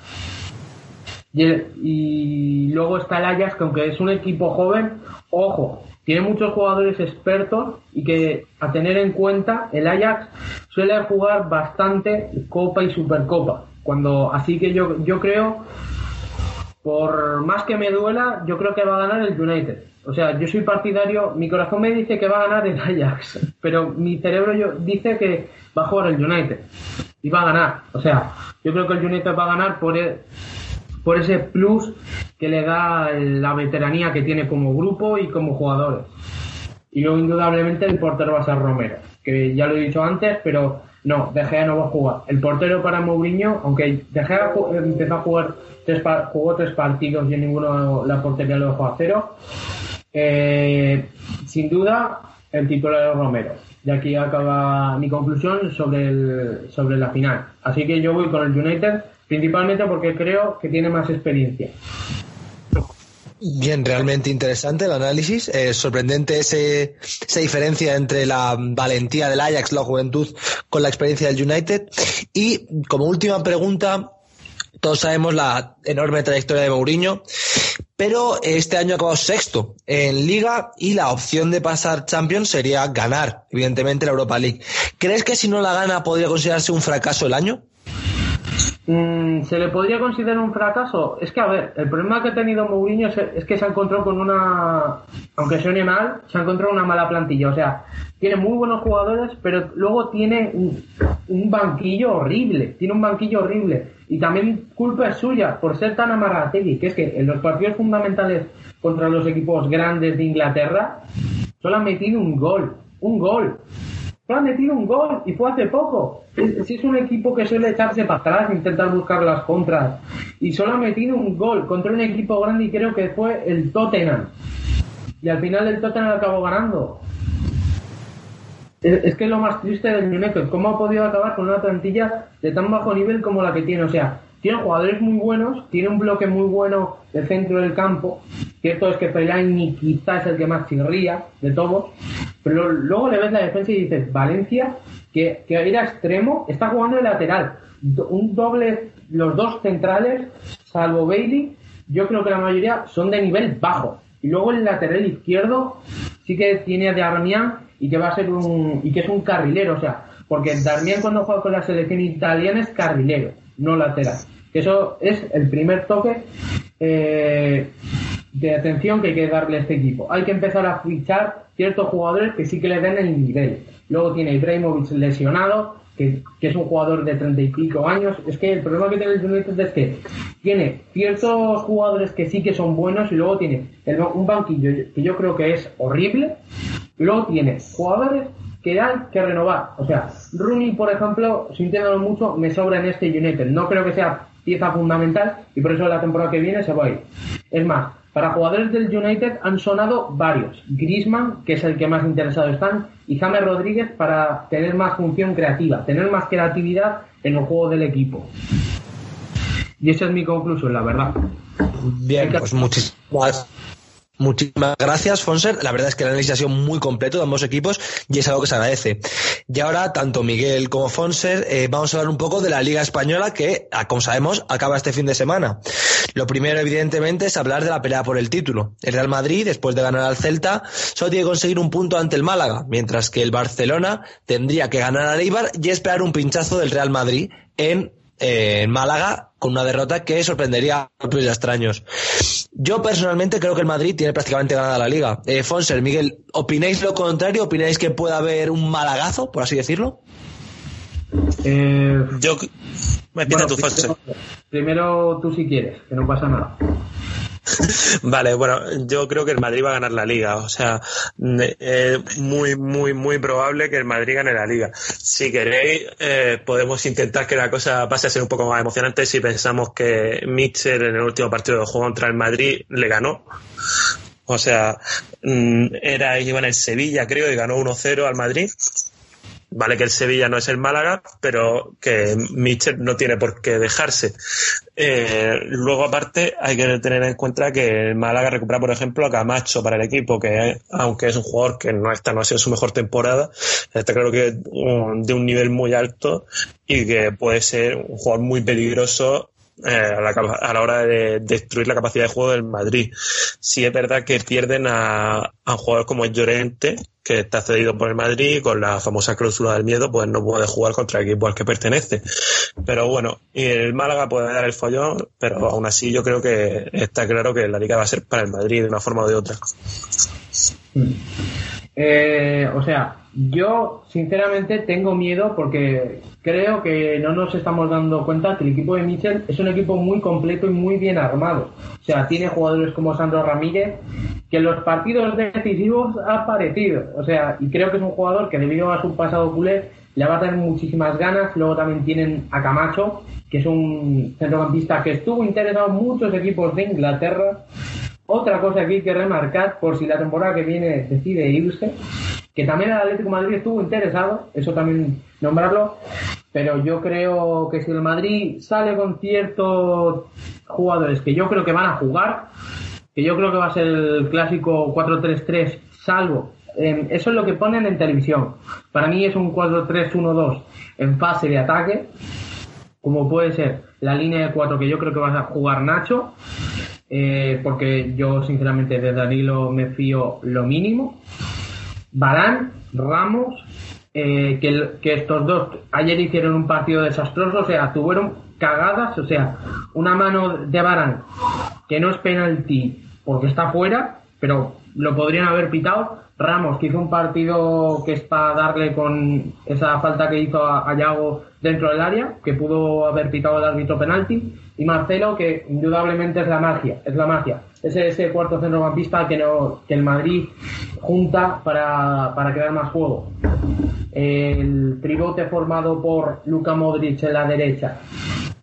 Y, el- y luego está el Ajax, que aunque es un equipo joven, ojo, tiene muchos jugadores expertos y que a tener en cuenta, el Ajax suele jugar bastante Copa y Supercopa. Cuando, así que yo, yo creo, por más que me duela, yo creo que va a ganar el United. O sea, yo soy partidario, mi corazón me dice que va a ganar el Ajax, pero mi cerebro yo, dice que va a jugar el United y va a ganar. O sea, yo creo que el United va a ganar por, e- por ese plus que le da la veteranía que tiene como grupo y como jugadores. Y luego, indudablemente, el portero va a ser Romero, que ya lo he dicho antes, pero no, De Gea no va a jugar. El portero para Mourinho, aunque De Gea empezó a jugar, tres jugó tres partidos y en ninguno la portería lo dejó a cero, eh, sin duda, el titular es Romero. Y aquí acaba mi conclusión sobre, el, sobre la final. Así que yo voy con el United, principalmente porque creo que tiene más experiencia. Bien, realmente interesante el análisis. Sorprendente ese, esa diferencia entre la valentía del Ajax, la juventud, con la experiencia del United. Y como última pregunta, todos sabemos la enorme trayectoria de Mourinho, pero este año ha acabado sexto en Liga y la opción de pasar Champions sería ganar, evidentemente, la Europa League. ¿Crees que si no la gana podría considerarse un fracaso el año? Mm, ¿Se le podría considerar un fracaso? Es que, a ver, el problema que ha tenido Mourinho es, que se ha encontrado con una, aunque suene mal, se ha encontrado una mala plantilla. O sea, tiene muy buenos jugadores, pero luego tiene un, banquillo horrible. Tiene un banquillo horrible. Y también culpa es suya por ser tan amarategui, que es que en los partidos fundamentales contra los equipos grandes de Inglaterra, solo han metido un gol. Un gol. Solo han metido un gol y fue hace poco. Es, es un equipo que suele echarse para atrás, intentar buscar las contras. Y solo ha metido un gol contra un equipo grande y creo que fue el Tottenham. Y al final el Tottenham acabó ganando. Es, es que es lo más triste del United. ¿Cómo ha podido acabar con una plantilla de tan bajo nivel como la que tiene? O sea, tiene jugadores muy buenos, tiene un bloque muy bueno del centro del campo. Cierto es que Fellaini quizás es el que más chirría de todos. Pero luego le ves la defensa y dices, Valencia, que, que era extremo, está jugando de lateral. Un doble, los dos centrales, salvo Bailey, yo creo que la mayoría son de nivel bajo. Y luego el lateral izquierdo sí que tiene a Darmian y que va a ser un, y que es un carrilero, o sea, porque Darmian cuando juega con la selección italiana es carrilero, no lateral. Eso es el primer toque eh, de atención que hay que darle a este equipo. Hay que empezar a fichar ciertos jugadores que sí que le den el nivel. Luego tiene Ibrahimovic lesionado, que, es un jugador de treinta y pico años. Es que el problema que tiene el United es que tiene ciertos jugadores que sí que son buenos y luego tiene el- un banquillo que yo creo que es horrible. Luego tiene jugadores que hay que renovar. O sea, Rooney, por ejemplo, sintiéndolo mucho, me sobra en este United. No creo que sea pieza fundamental y por eso la temporada que viene se va a ir. Es más, para jugadores del United han sonado varios. Griezmann, que es el que más interesado están, y James Rodríguez para tener más función creativa, tener más creatividad en el juego del equipo. Y esa es mi conclusión, la verdad. Bien, pues muchísimas, muchísimas gracias, Fonser. La verdad es que el análisis ha sido muy completo de ambos equipos y es algo que se agradece. Y ahora, tanto Miguel como Fonser, eh, vamos a hablar un poco de la Liga Española que, ah, como sabemos, acaba este fin de semana. Lo primero, evidentemente, es hablar de la pelea por el título. El Real Madrid, después de ganar al Celta, solo tiene que conseguir un punto ante el Málaga, mientras que el Barcelona tendría que ganar al Eibar y esperar un pinchazo del Real Madrid en, en Málaga con una derrota que sorprendería a propios y a extraños. Yo personalmente creo que el Madrid tiene prácticamente ganada la liga. Eh, Fonser, Miguel, ¿opináis lo contrario? ¿Opináis que puede haber un malagazo, por así decirlo? Eh, Yo. Me empieza bueno, tu Fonse. primero, primero tú si quieres, que no pasa nada. Vale, bueno, yo creo que el Madrid va a ganar la liga. O sea, es muy, muy, muy probable que el Madrid gane la liga. Si queréis, eh, podemos intentar que la cosa pase a ser un poco más emocionante si pensamos que Mitchell en el último partido de juego contra el Madrid le ganó. O sea, mm, era iba en el Sevilla, creo, y ganó 1-0 al Madrid. Vale que el Sevilla no es el Málaga, pero que Mitchell no tiene por qué dejarse. Eh, luego, aparte, hay que tener en cuenta que el Málaga recupera, por ejemplo, a Camacho para el equipo, que aunque es un jugador que no está, no ha sido su mejor temporada, está claro que um, de un nivel muy alto y que puede ser un jugador muy peligroso eh, a, la, a la hora de destruir la capacidad de juego del Madrid. Sí es verdad que pierden a, a un jugador como el Llorente, que está cedido por el Madrid con la famosa cláusula del miedo, pues no puede jugar contra el equipo al que pertenece. Pero bueno, y el Málaga puede dar el follón, pero aún así yo creo que está claro que la liga va a ser para el Madrid de una forma o de otra. Eh, o sea, yo sinceramente tengo miedo porque creo que no nos estamos dando cuenta que el equipo de Michel es un equipo muy completo y muy bien armado. O sea, tiene jugadores como Sandro Ramírez que en los partidos decisivos ha aparecido. O sea, y creo que es un jugador que debido a su pasado culé le va a tener muchísimas ganas. Luego también tienen a Camacho, que es un centrocampista que estuvo interesado en muchos equipos de Inglaterra. Otra cosa hay que remarcar, por si la temporada que viene decide irse, que también el Atlético Madrid estuvo interesado, eso también nombrarlo, pero yo creo que si el Madrid sale con ciertos jugadores que yo creo que van a jugar, que yo creo que va a ser el clásico 4-3-3, salvo, eh, eso es lo que ponen en televisión. Para mí es un 4-3-1-2 en fase de ataque, como puede ser la línea de 4 que yo creo que va a jugar Nacho, eh, porque yo sinceramente de Danilo me fío lo mínimo. Barán, Ramos, eh, que, estos dos ayer hicieron un partido desastroso, o sea, tuvieron cagadas, o sea, una mano de Barán que no es penalti porque está fuera, pero lo podrían haber pitado. Ramos, que hizo un partido que es para darle con esa falta que hizo a, a Yago dentro del área, que pudo haber pitado el árbitro penalti. Y Marcelo, que indudablemente es la magia, es la magia. Es ese cuarto centrocampista que, no, que el Madrid junta para, para crear más juego. El tribote formado por Luka Modric en la derecha,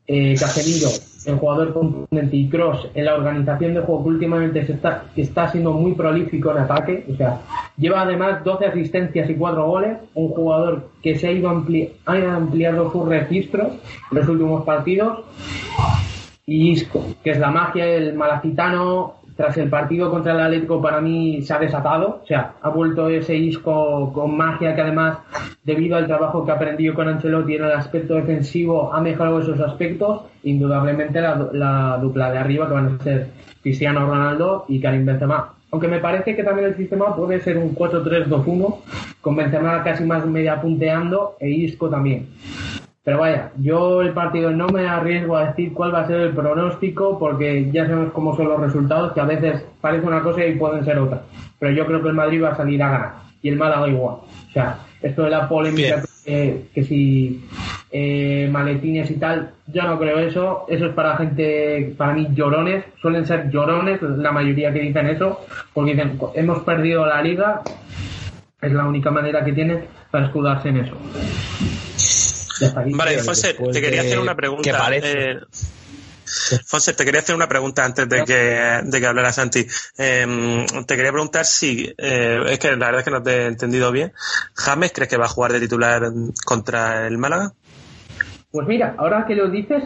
eh, Casemiro, el jugador contundente y Cross en la organización de juego que últimamente se está, está siendo muy prolífico en ataque, o sea, lleva además 12 asistencias y 4 goles, un jugador que se ha ido ha ampliando sus registros en los últimos partidos, y Isco, que es la magia, el malacitano, tras el partido contra el Atlético para mí se ha desatado, o sea, ha vuelto ese Isco con magia que además, debido al trabajo que ha aprendido con Ancelotti en el aspecto defensivo, ha mejorado esos aspectos, indudablemente la, la dupla de arriba que van a ser Cristiano Ronaldo y Karim Benzema. Aunque me parece que también el sistema puede ser un 4-3-2-1, con Benzema casi más media punteando e Isco también. Pero vaya, yo el partido no me arriesgo a decir cuál va a ser el pronóstico porque ya sabemos cómo son los resultados, que a veces parece una cosa y pueden ser otra. Pero yo creo que el Madrid va a salir a ganar y el Málaga igual. O sea, esto de la polémica que, que si eh, maletines y tal, yo no creo eso. Eso es para gente, para mí, llorones. Suelen ser llorones la mayoría que dicen eso porque dicen, hemos perdido la liga. Es la única manera que tienen para escudarse en eso. Vale, después te quería de- hacer una ¿qué pregunta. parece? Eh, Fonse, te quería hacer una pregunta antes de que, de que hablara Santi. Eh, te quería preguntar si, eh, es que la verdad es que no te he entendido bien. ¿James crees que va a jugar de titular contra el Málaga? Pues mira, ahora que lo dices,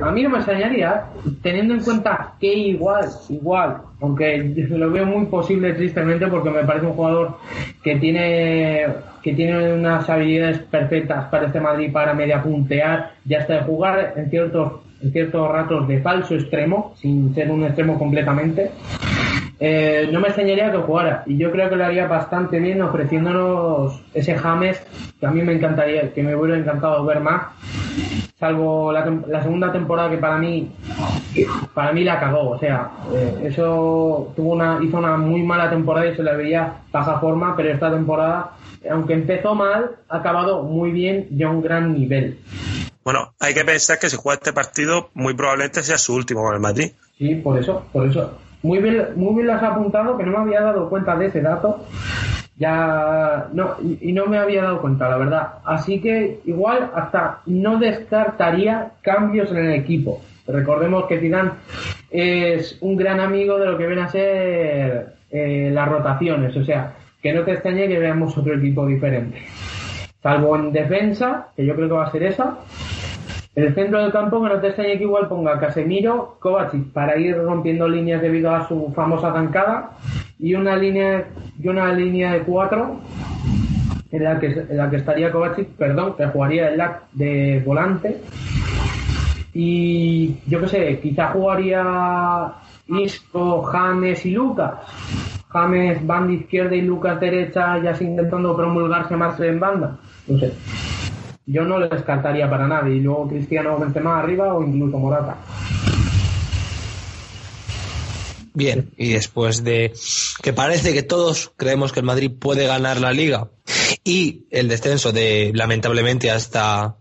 a mí no me extrañaría, teniendo en cuenta que igual, igual, aunque lo veo muy posible tristemente porque me parece un jugador que tiene que tiene unas habilidades perfectas para este Madrid para media puntear, ya hasta de jugar en ciertos en ciertos ratos de falso extremo, sin ser un extremo completamente, eh, no me extrañaría que jugara. Y yo creo que lo haría bastante bien ofreciéndonos ese James que a mí me encantaría, que me hubiera encantado ver más. Salvo la, la segunda temporada que para mí, para mí la cagó. O sea, eh, eso tuvo una, hizo una muy mala temporada y se la veía baja forma, pero esta temporada, aunque empezó mal, ha acabado muy bien y a un gran nivel. Bueno, hay que pensar que si juega este partido, muy probablemente sea su último con el Madrid. Sí, por eso, por eso. Muy bien, muy bien lo has apuntado, que no me había dado cuenta de ese dato. Ya, no, y no me había dado cuenta, la verdad. Así que igual hasta no descartaría cambios en el equipo. Recordemos que Zidane es un gran amigo de lo que viene a ser eh, las rotaciones, o sea, que no te extrañe que veamos otro equipo diferente. Salvo en defensa, que yo creo que va a ser esa, el centro del campo, que no te extrañe que igual ponga Casemiro, Kovacic para ir rompiendo líneas debido a su famosa zancada y una línea y una línea de cuatro en la que, en la que estaría Kovacic, perdón, que jugaría el lac de volante y yo qué sé, quizá jugaría Isco, James y Lucas. James banda izquierda y Lucas derecha, ya intentando promulgarse más en banda. No sé. Yo no lo descartaría para nadie. Y luego Cristiano Benzema arriba o incluso Morata. Bien, y después de que parece que todos creemos que el Madrid puede ganar la liga y el descenso de lamentablemente hasta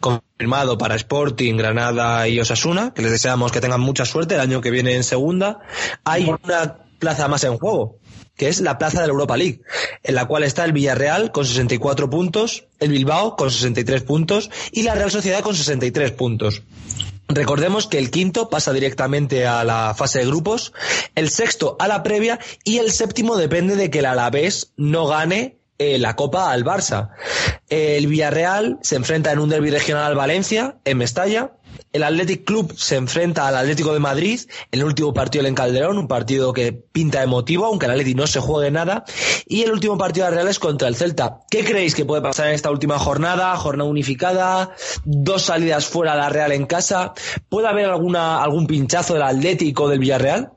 confirmado para Sporting, Granada y Osasuna, que les deseamos que tengan mucha suerte el año que viene en segunda, hay una plaza más en juego, que es la plaza de la Europa League, en la cual está el Villarreal con 64 puntos, el Bilbao con 63 puntos y la Real Sociedad con 63 puntos. Recordemos que el quinto pasa directamente a la fase de grupos, el sexto a la previa y el séptimo depende de que el Alavés no gane eh, la Copa al Barça. El Villarreal se enfrenta en un derbi regional al Valencia, en Mestalla. El Athletic Club se enfrenta al Atlético de Madrid en el último partido en Calderón, un partido que pinta emotivo, aunque el Athletic no se juegue nada. Y el último partido de Real es contra el Celta. ¿Qué creéis que puede pasar en esta última jornada? Jornada unificada, dos salidas fuera de la Real en casa. ¿Puede haber alguna, algún pinchazo del Atlético o del Villarreal?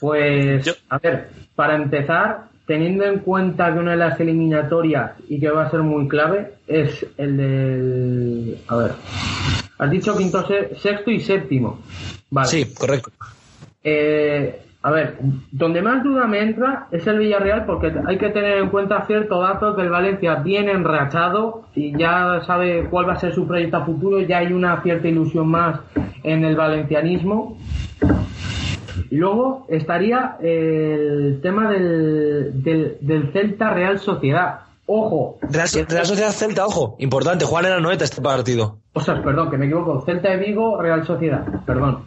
Pues, Yo- a ver, para empezar, teniendo en cuenta que una de las eliminatorias y que va a ser muy clave es el del. A ver, has dicho quinto, se- sexto y séptimo. Vale. Sí, correcto. Eh, a ver, donde más duda me entra es el Villarreal porque hay que tener en cuenta cierto dato que el Valencia viene enrachado y ya sabe cuál va a ser su proyecto a futuro, ya hay una cierta ilusión más en el valencianismo. Y luego estaría el tema del, del, del Celta Real Sociedad. Ojo, Real, Real Sociedad Celta, ojo, importante, Juan era noeta este partido. Ostras, perdón, que me equivoco. Celta de Vigo, Real Sociedad. Perdón.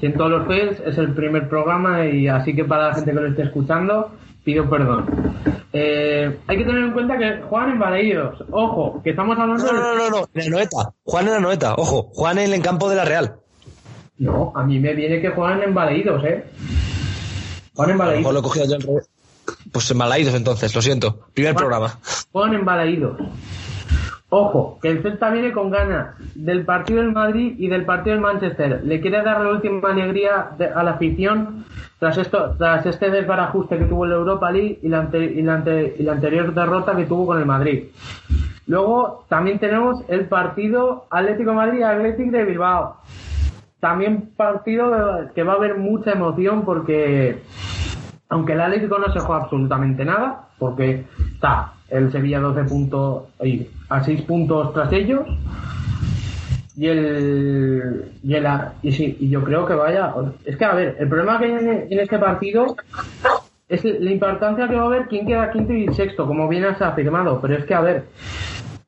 Siento los fails, es el primer programa y así que para la gente que lo esté escuchando, pido perdón. Eh, hay que tener en cuenta que juegan en Balaídos. Ojo, que estamos hablando No, de... no, no, no, en la noeta. Juan en la noeta, ojo, Juan en el campo de la Real. No, a mí me viene que juegan en Balaídos, ¿eh? Juegan en A lo mejor Balaídos. lo he cogido yo al revés. Pues en Malaídos entonces, lo siento. Primer programa. Juegan en Balaídos. Ojo, que el Celta viene con ganas del partido del Madrid y del partido del Manchester. Le quiere dar la última alegría de- a la afición tras esto, tras este desbarajuste que tuvo en la Europa League y la, ante- y la ante- y la anterior derrota que tuvo con el Madrid. Luego también tenemos el partido Atlético de Madrid Atlético de Bilbao. También partido que va a haber mucha emoción porque aunque el Atlético no se juega absolutamente nada, porque está el Sevilla 12 puntos y a 6 puntos tras ellos. Y el, y el y sí, y yo creo que vaya, es que a ver, el problema que hay en, en este partido es la importancia que va a haber quién queda quinto y sexto, como bien has afirmado, pero es que a ver,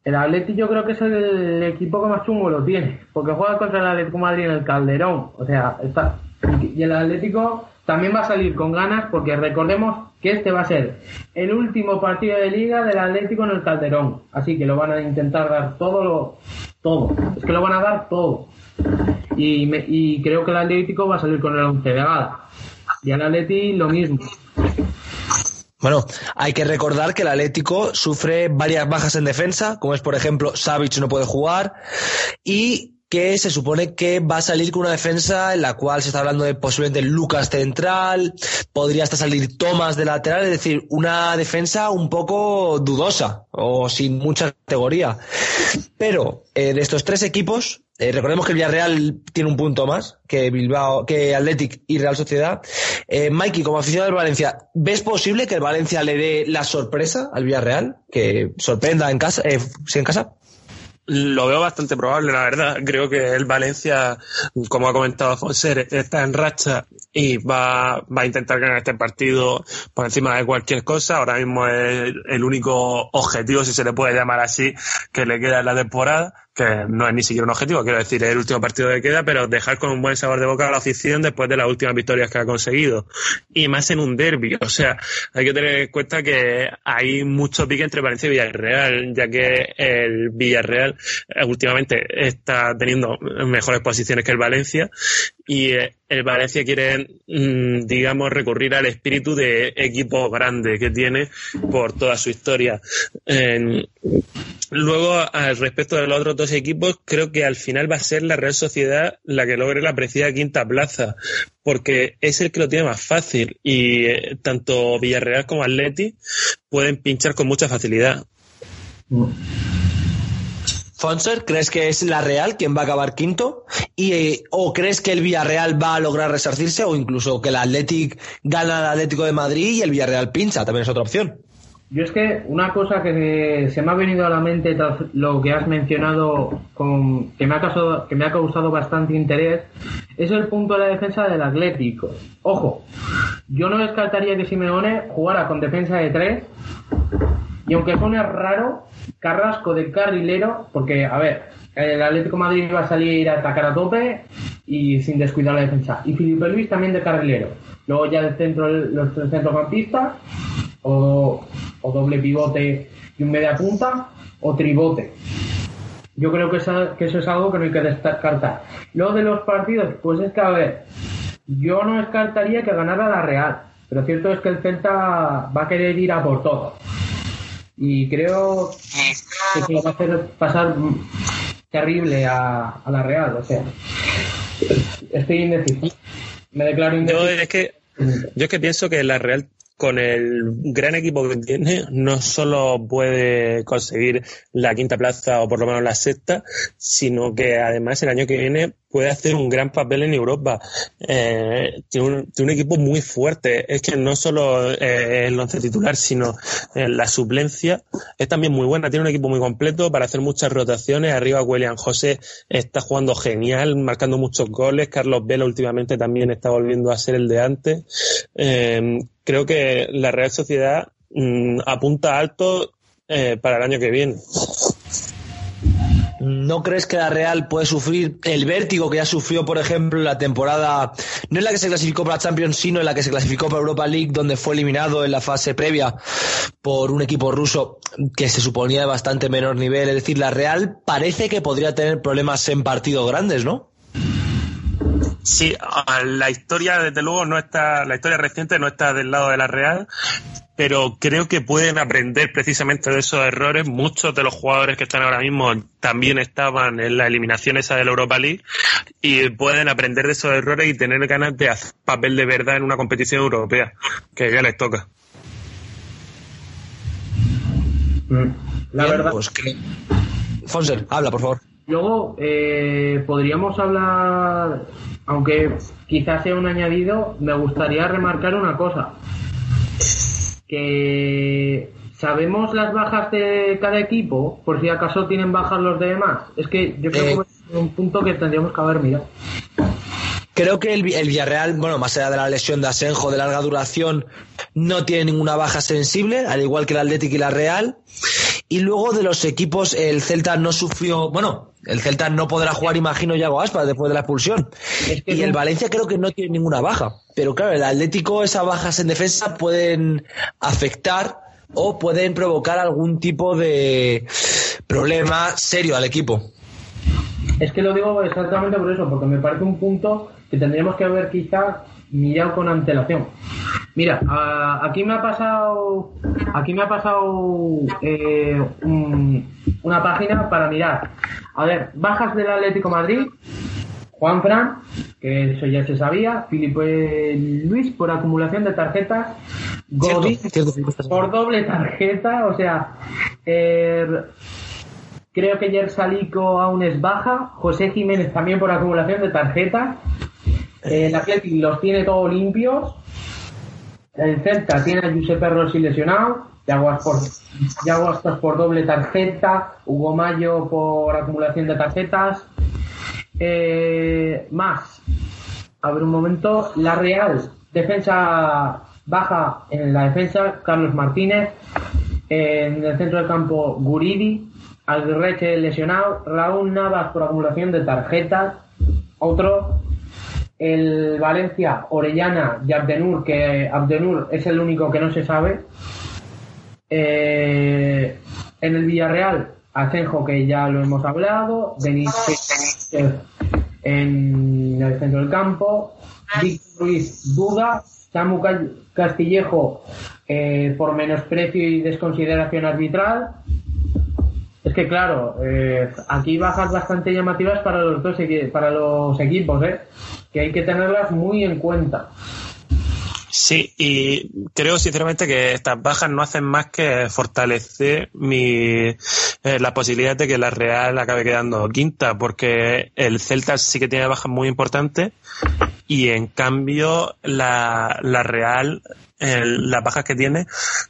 el Atlético yo creo que es el equipo que más chungo lo tiene, porque juega contra el Atlético Madrid en el Calderón, o sea, está y el Atlético también va a salir con ganas porque recordemos que este va a ser el último partido de liga del Atlético en el Calderón, así que lo van a intentar dar todo lo todo, es que lo van a dar todo. Y, me- y creo que el Atlético va a salir con el 11 de gala. Y el Atleti lo mismo. Bueno, hay que recordar que el Atlético sufre varias bajas en defensa, como es por ejemplo Savic no puede jugar y que se supone que va a salir con una defensa en la cual se está hablando de posiblemente Lucas central, podría hasta salir Thomas de lateral, es decir, una defensa un poco dudosa o sin mucha categoría. Pero eh, de estos tres equipos, eh, recordemos que el Villarreal tiene un punto más que Bilbao, que Athletic y Real Sociedad. Eh, Mikey, como aficionado del Valencia, ¿ves posible que el Valencia le dé la sorpresa al Villarreal? Que sorprenda en casa, eh, sí, en casa. Lo veo bastante probable, la verdad. Creo que el Valencia, como ha comentado Fonser, está en racha y va, va a intentar ganar este partido por encima de cualquier cosa. Ahora mismo es el único objetivo, si se le puede llamar así, que le queda en la temporada que no es ni siquiera un objetivo, quiero decir, es el último partido que queda, pero dejar con un buen sabor de boca a la afición después de las últimas victorias que ha conseguido. Y más en un derby, o sea, hay que tener en cuenta que hay mucho pique entre Valencia y Villarreal, ya que el Villarreal eh, últimamente está teniendo mejores posiciones que el Valencia y eh, el Valencia quiere, mm, digamos, recurrir al espíritu de equipo grande que tiene por toda su historia. Luego, al respecto de los otros dos equipos, creo que al final va a ser la Real Sociedad la que logre la precisa quinta plaza, porque es el que lo tiene más fácil y eh, tanto Villarreal como Atleti pueden pinchar con mucha facilidad. Fonser, ¿crees que es la Real quien va a acabar quinto? Y, eh, ¿O crees que el Villarreal va a lograr resarcirse? ¿O incluso que el Athletic gana al Atlético de Madrid y el Villarreal pincha? También es otra opción. Yo es que una cosa que se me ha venido a la mente lo que has mencionado, con, que, me ha causado, que me ha causado bastante interés, es el punto de la defensa del Atlético. Ojo, yo no descartaría que Simeone jugara con defensa de tres, y aunque suene raro, Carrasco de carrilero, porque, a ver, el Atlético Madrid va a salir a atacar a tope y sin descuidar la defensa. Y Felipe Luis también de carrilero. Luego ya del centro, los tres centrocampistas, o, o doble pivote y un media punta, o tribote. Yo creo que, que eso es algo que no hay que descartar. Luego de los partidos, pues es que, a ver, yo no descartaría que ganara la Real, pero cierto es que el Celta va a querer ir a por todo. Y creo que se lo va a hacer pasar terrible a, a la Real, o sea, estoy indeciso. Me declaro Yo indeciso. es que yo es que pienso que la Real con el gran equipo que tiene no solo puede conseguir la quinta plaza o por lo menos la sexta, sino que además el año que viene puede hacer un gran papel en Europa. Eh, tiene, un, equipo muy fuerte. Es que no solo eh, el once titular, sino eh, la suplencia es también muy buena. Tiene un equipo muy completo para hacer muchas rotaciones. Arriba William José está jugando genial, marcando muchos goles. Carlos Vela últimamente también está volviendo a ser el de antes. Eh, creo que la Real Sociedad mm, apunta alto eh, para el año que viene. ¿No crees que la Real puede sufrir el vértigo que ya sufrió, por ejemplo, en la temporada, no en la que se clasificó para Champions, sino en la que se clasificó para Europa League, donde fue eliminado en la fase previa por un equipo ruso que se suponía de bastante menor nivel? Es decir, la Real parece que podría tener problemas en partidos grandes, ¿no? Sí, la historia, desde luego, no está, la historia reciente no está del lado de la Real, pero creo que pueden aprender precisamente de esos errores. Muchos de los jugadores que están ahora mismo también estaban en la eliminación esa de la Europa League y pueden aprender de esos errores y tener ganas de hacer papel de verdad en una competición europea, que ya les toca. Mm. La verdad. Pues que... Fonser, habla, por favor. Luego, eh, podríamos hablar, aunque quizás sea un añadido, me gustaría remarcar una cosa. Que sabemos las bajas de cada equipo, por si acaso tienen bajas los demás. Es que yo creo Eh. que es un punto que tendríamos que haber mirado. Creo que el, el Villarreal, bueno, más allá de la lesión de Asenjo de larga duración, no tiene ninguna baja sensible, al igual que el Atlético y la Real. Y luego de los equipos, el Celta no sufrió, bueno, el Celta no podrá jugar, imagino, Yago Aspas después de la expulsión. Es que Y el Valencia creo que no tiene ninguna baja. Pero claro, el Atlético, esas bajas en defensa pueden afectar o pueden provocar algún tipo de problema serio al equipo. Es que lo digo exactamente por eso, porque me parece un punto que tendríamos que haber quizás mirado con antelación. Mira, a- aquí me ha pasado, aquí me ha pasado eh, un, una página para mirar. A ver, bajas del Atlético Madrid, Juan Fran, que eso ya se sabía, Filipe Luis por acumulación de tarjetas, Godín Cierto, cierto. por doble tarjeta, o sea, eh, creo que Yersalico aún es baja, José Jiménez también por acumulación de tarjetas, eh, el Athletic los tiene todos limpios, el Celta tiene a Giuseppe Rossi lesionado, Yaguas por, Yaguas por doble tarjeta, Hugo Mayo por acumulación de tarjetas, eh, más, a ver un momento, la Real, defensa baja en la defensa, Carlos Martínez, en el centro del campo Guridi, Alderreche lesionado, Raúl Navas por acumulación de tarjetas, otro, el Valencia, Orellana y Abdenur, que Abdenur es el único que no se sabe, eh, en el Villarreal, Asenjo, que ya lo hemos hablado, Denis en el centro del campo, Víctor Ruiz, Duda, Samu Ca- Castillejo, eh, por menosprecio y desconsideración arbitral. Es que claro, eh, aquí bajas bastante llamativas para los dos para los equipos, ¿eh? que hay que tenerlas muy en cuenta. Sí, y creo sinceramente que estas bajas no hacen más que fortalecer mi, eh, la posibilidad de que la Real acabe quedando quinta, porque el Celta sí que tiene bajas muy importantes y en cambio la, la Real, el- las bajas que tiene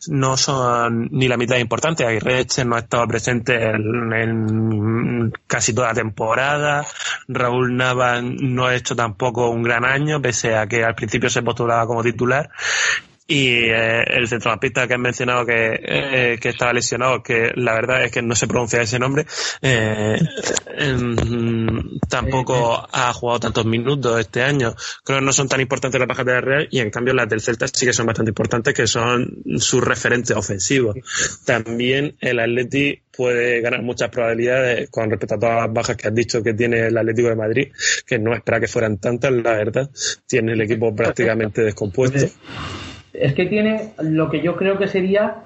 no son ni la mitad importantes. Aguirre no ha estado presente en, casi toda la temporada. Raúl Nava no ha hecho tampoco un gran año, pese a que al principio se postulaba como titular. Y eh, el centrocampista que has mencionado que, eh, que estaba lesionado, que la verdad es que no se pronuncia ese nombre, eh, em, tampoco ha jugado tantos minutos este año. Creo que no son tan importantes las bajas de la Real y en cambio las del Celta sí que son bastante importantes, que son sus referentes ofensivos. También el Atleti puede ganar muchas probabilidades con respecto a todas las bajas que has dicho que tiene el Atlético de Madrid, que no espera que fueran tantas, la verdad. Tiene el equipo prácticamente descompuesto. Es que tiene lo que yo creo que sería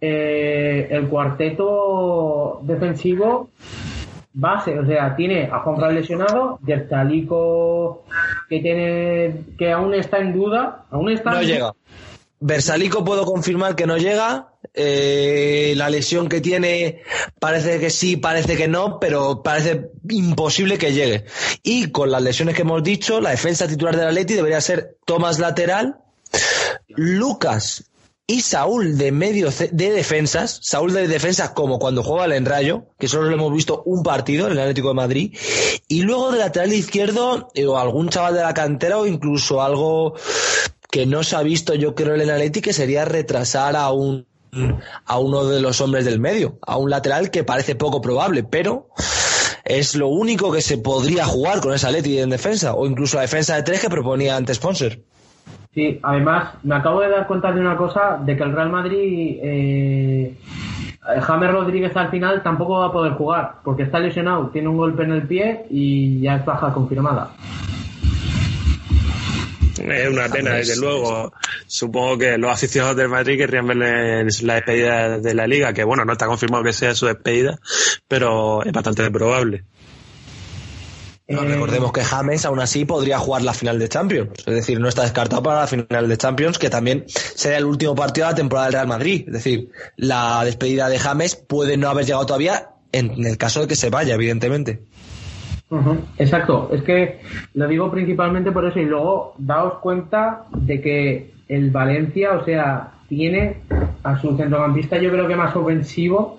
eh, el cuarteto defensivo base, o sea, tiene a Juan Fran lesionado, Yertalico que tiene que aún está en duda, aún está No en llega. Versalico puedo confirmar que no llega. Eh, la lesión que tiene parece que sí, parece que no, pero parece imposible que llegue. Y con las lesiones que hemos dicho, la defensa titular del Atleti debería ser Tomás lateral, Lucas y Saúl de medio de defensas, Saúl de defensas como cuando juega el Enrayo, que solo lo hemos visto un partido en el Atlético de Madrid, y luego de lateral izquierdo eh, o algún chaval de la cantera o incluso algo que no se ha visto yo creo en el Atleti que sería retrasar a un a uno de los hombres del medio, a un lateral que parece poco probable, pero es lo único que se podría jugar con ese Atleti en defensa, o incluso la defensa de tres que proponía antes Sponsor. Sí, además me acabo de dar cuenta de una cosa, de que el Real Madrid, eh, James Rodríguez al final tampoco va a poder jugar, porque está lesionado, tiene un golpe en el pie y ya es baja confirmada. Es una pena, desde luego. Supongo que los aficionados del Madrid querrían verle la despedida de la liga, que bueno, no está confirmado que sea su despedida, pero es bastante probable. No, Eh, recordemos que James aún así podría jugar la final de Champions, es decir, no está descartado para la final de Champions, que también será el último partido de la temporada del Real Madrid. Es decir, la despedida de James puede no haber llegado todavía en el caso de que se vaya, evidentemente. Exacto, es que lo digo principalmente por eso y luego daos cuenta de que el Valencia, o sea, tiene a su centrocampista yo creo que más ofensivo,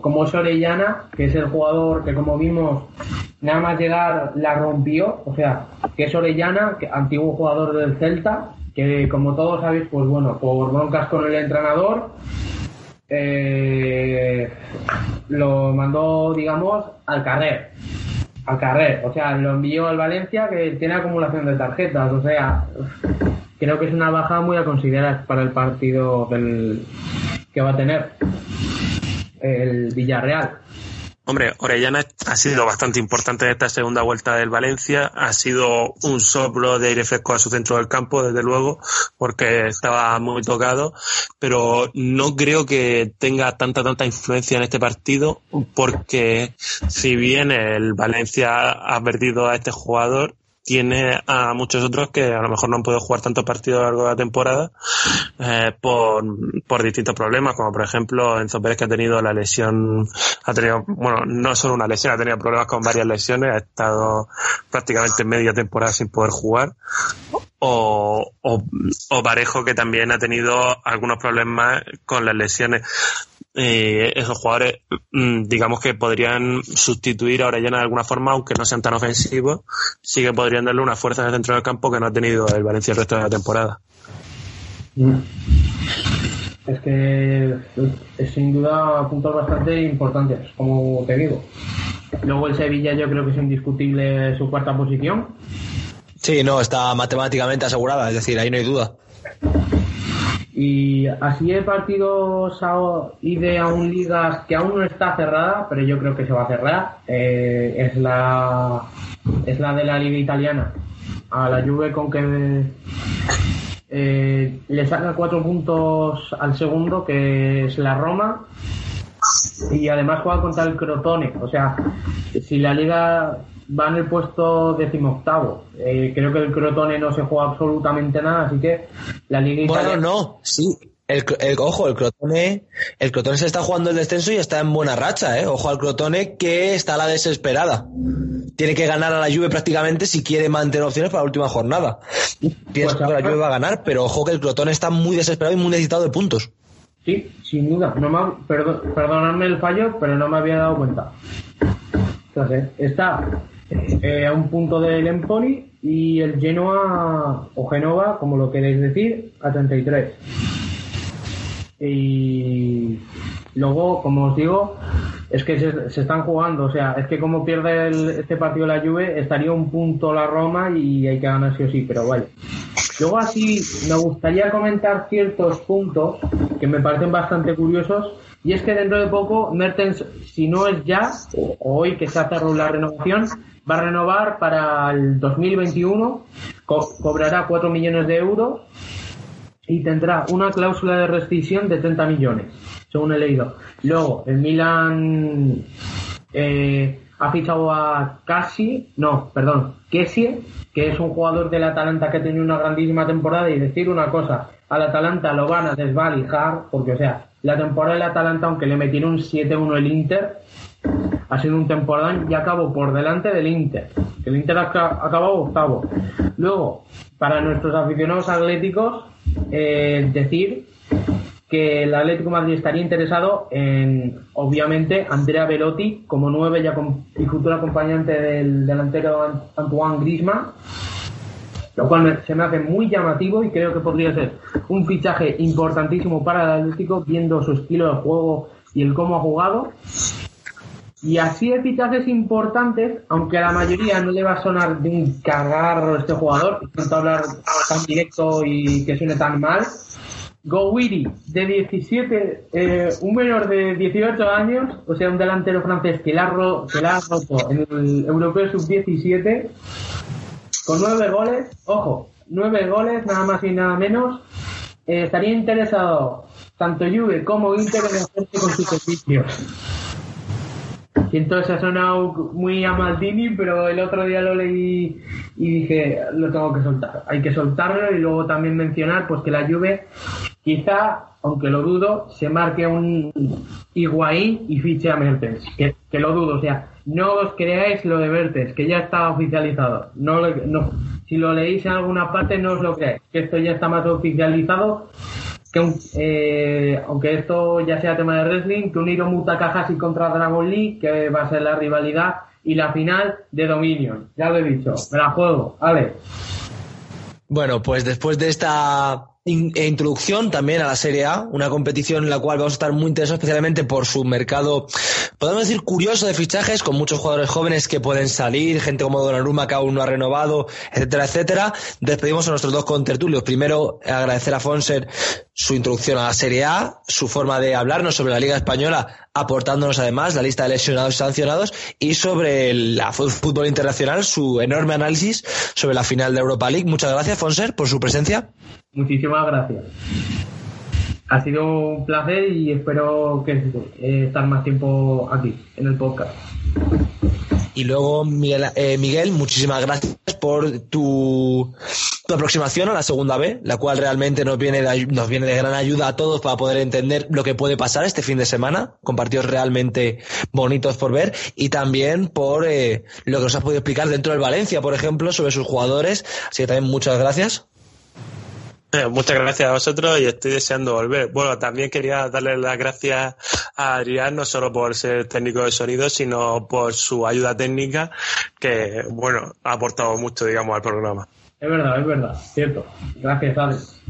como es Orellana, que es el jugador que como vimos nada más llegar la rompió, o sea, que es Orellana, que, antiguo jugador del Celta, que como todos sabéis, pues bueno, por broncas con el entrenador, eh, lo mandó, digamos, al carrer al carrer. O sea, lo envió al Valencia que tiene acumulación de tarjetas. O sea, creo que es una baja muy a considerar para el partido del, que va a tener el Villarreal. Hombre, Orellana ha sido bastante importante en esta segunda vuelta del Valencia. Ha sido un soplo de aire fresco a su centro del campo, desde luego, porque estaba muy tocado. Pero no creo que tenga tanta, tanta influencia en este partido, porque si bien el Valencia ha perdido a este jugador, tiene a muchos otros que a lo mejor no han podido jugar tantos partidos a lo largo de la temporada eh, por, por distintos problemas, como por ejemplo Enzo Pérez que ha tenido la lesión, ha tenido, bueno, no solo una lesión, ha tenido problemas con varias lesiones, ha estado prácticamente media temporada sin poder jugar. O, o, o Parejo que también ha tenido algunos problemas con las lesiones eh, esos jugadores, mm, digamos que podrían sustituir a Orellana de alguna forma, aunque no sean tan ofensivos, sí que podrían darle una fuerza en el centro del campo que no ha tenido el Valencia el resto de la temporada. Es que es sin duda puntos bastante importantes, como te digo. Luego el Sevilla yo creo que es indiscutible su cuarta posición. Sí, no, está matemáticamente asegurada, es decir, ahí no hay duda. Y así de partidos y de aún ligas que aún no está cerrada, pero yo creo que se va a cerrar, eh, es la es la de la liga italiana. A la Juve con que eh, le saca cuatro puntos al segundo, que es la Roma, y además juega contra el Crotone. O sea, si la liga va en el puesto decimoctavo, eh, creo que el Crotone no se juega absolutamente nada, así que la liga Bueno, italiana... no, sí. El, el- ojo, el Crotone, el Crotone se está jugando el descenso y está en buena racha, ¿eh? Ojo al Crotone que está a la desesperada. Tiene que ganar a la Juve prácticamente si quiere mantener opciones para la última jornada. Pienso Pues que la Juve va a ganar, pero ojo que el Crotone está muy desesperado y muy necesitado de puntos. Sí, sin duda. No me, perdonadme el fallo, pero no me había dado cuenta. Entonces, está eh, a un punto del Empoli y el Genoa o Genova, como lo queréis decir, a 33. Y luego, como os digo, es que se, están jugando. O sea, es que como pierde el- este partido la Juve, estaría un punto la Roma y hay que ganar sí o sí, pero vale. Luego así me gustaría comentar ciertos puntos que me parecen bastante curiosos y es que dentro de poco Mertens, si no es ya, o hoy que se hace la renovación, va a renovar para el 2021, co- cobrará 4 millones de euros y tendrá una cláusula de rescisión de 30 millones, según he leído. Luego, el Milan eh, ha fichado a Casi, no, perdón, Kessie, que es un jugador del Atalanta que tiene una grandísima temporada y decir una cosa, al Atalanta lo van a desvalijar, porque o sea, la temporada del Atalanta, aunque le metieron un 7-1 el Inter, ha sido un temporada y acabó por delante del Inter. El Inter ha acabado octavo. Luego, para nuestros aficionados atléticos, eh, decir que el Atlético Madrid estaría interesado en, obviamente, Andrea Velotti como nueve y, acom- y futuro acompañante del delantero Ant- Antoine Griezmann, lo cual me- se me hace muy llamativo y creo que podría ser un fichaje importantísimo para el Atlético, viendo su estilo de juego y el cómo ha jugado. Y así de fichajes importantes, aunque a la mayoría no le va a sonar de un cagarro este jugador, intento hablar tan directo y que suene tan mal. Gowiri, de 17, eh, un menor de 18 años, o sea, un delantero francés que la, ro- que la ha roto en el Europeo Sub-17, con nueve goles, ojo, nueve goles, nada más y nada menos, eh, estaría interesado tanto Juve como Inter en hacerse con sus servicios. Siento se ha sonado muy a Maldini, pero el otro día lo leí y dije, lo tengo que soltar. Hay que soltarlo y luego también mencionar pues que la Juve quizá, aunque lo dudo, se marque un Higuaín y fiche a Mertens. Que, que lo dudo, o sea, no os creáis lo de Mertens, que ya está oficializado. No, no, si lo leéis en alguna parte, no os lo creáis, que esto ya está más oficializado que un- eh, aunque esto ya sea tema de wrestling, que un Hiromu Takahashi contra Dragon Lee, que va a ser la rivalidad y la final de Dominion. Ya lo he dicho, me la juego, vale. Bueno, pues después de esta in- e introducción también a la Serie A, una competición en la cual vamos a estar muy interesados especialmente por su mercado podemos decir, curioso de fichajes, con muchos jugadores jóvenes que pueden salir, gente como Donnarumma que aún no ha renovado, etcétera, etcétera. Despedimos a nuestros dos contertulios. Primero, agradecer a Fonser su introducción a la Serie A, su forma de hablarnos sobre la Liga Española, aportándonos además la lista de lesionados y sancionados, y sobre el fútbol internacional, su enorme análisis sobre la final de Europa League. Muchas gracias, Fonser, por su presencia. Muchísimas gracias. Ha sido un placer y espero que eh, estar más tiempo aquí en el podcast. Y luego, Miguel, eh, Miguel, muchísimas gracias por tu, aproximación a la segunda B, la cual realmente nos viene, de, nos viene de gran ayuda a todos para poder entender lo que puede pasar este fin de semana, con partidos realmente bonitos por ver, y también por eh, lo que nos has podido explicar dentro del Valencia, por ejemplo, sobre sus jugadores. Así que también muchas gracias. Eh, muchas gracias a vosotros y estoy deseando volver. Bueno, también quería darle las gracias a Adrián, no solo por ser técnico de sonido, sino por su ayuda técnica, que, bueno, ha aportado mucho, digamos, al programa. Es verdad, es verdad, cierto. Gracias, Alex.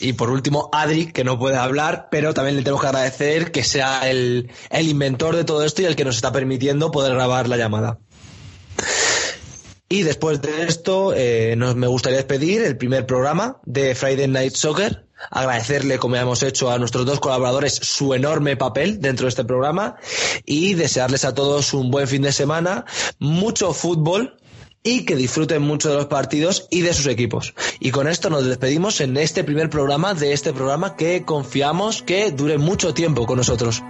Y por último, Adri, que no puede hablar, pero también le tenemos que agradecer que sea el, el inventor de todo esto y el que nos está permitiendo poder grabar la llamada. Y después de esto, eh, nos, me gustaría despedir el primer programa de Friday Night Soccer. Agradecerle, como hemos hecho, a nuestros dos colaboradores su enorme papel dentro de este programa y desearles a todos un buen fin de semana, mucho fútbol y que disfruten mucho de los partidos y de sus equipos. Y con esto nos despedimos en este primer programa de este programa que confiamos que dure mucho tiempo con nosotros.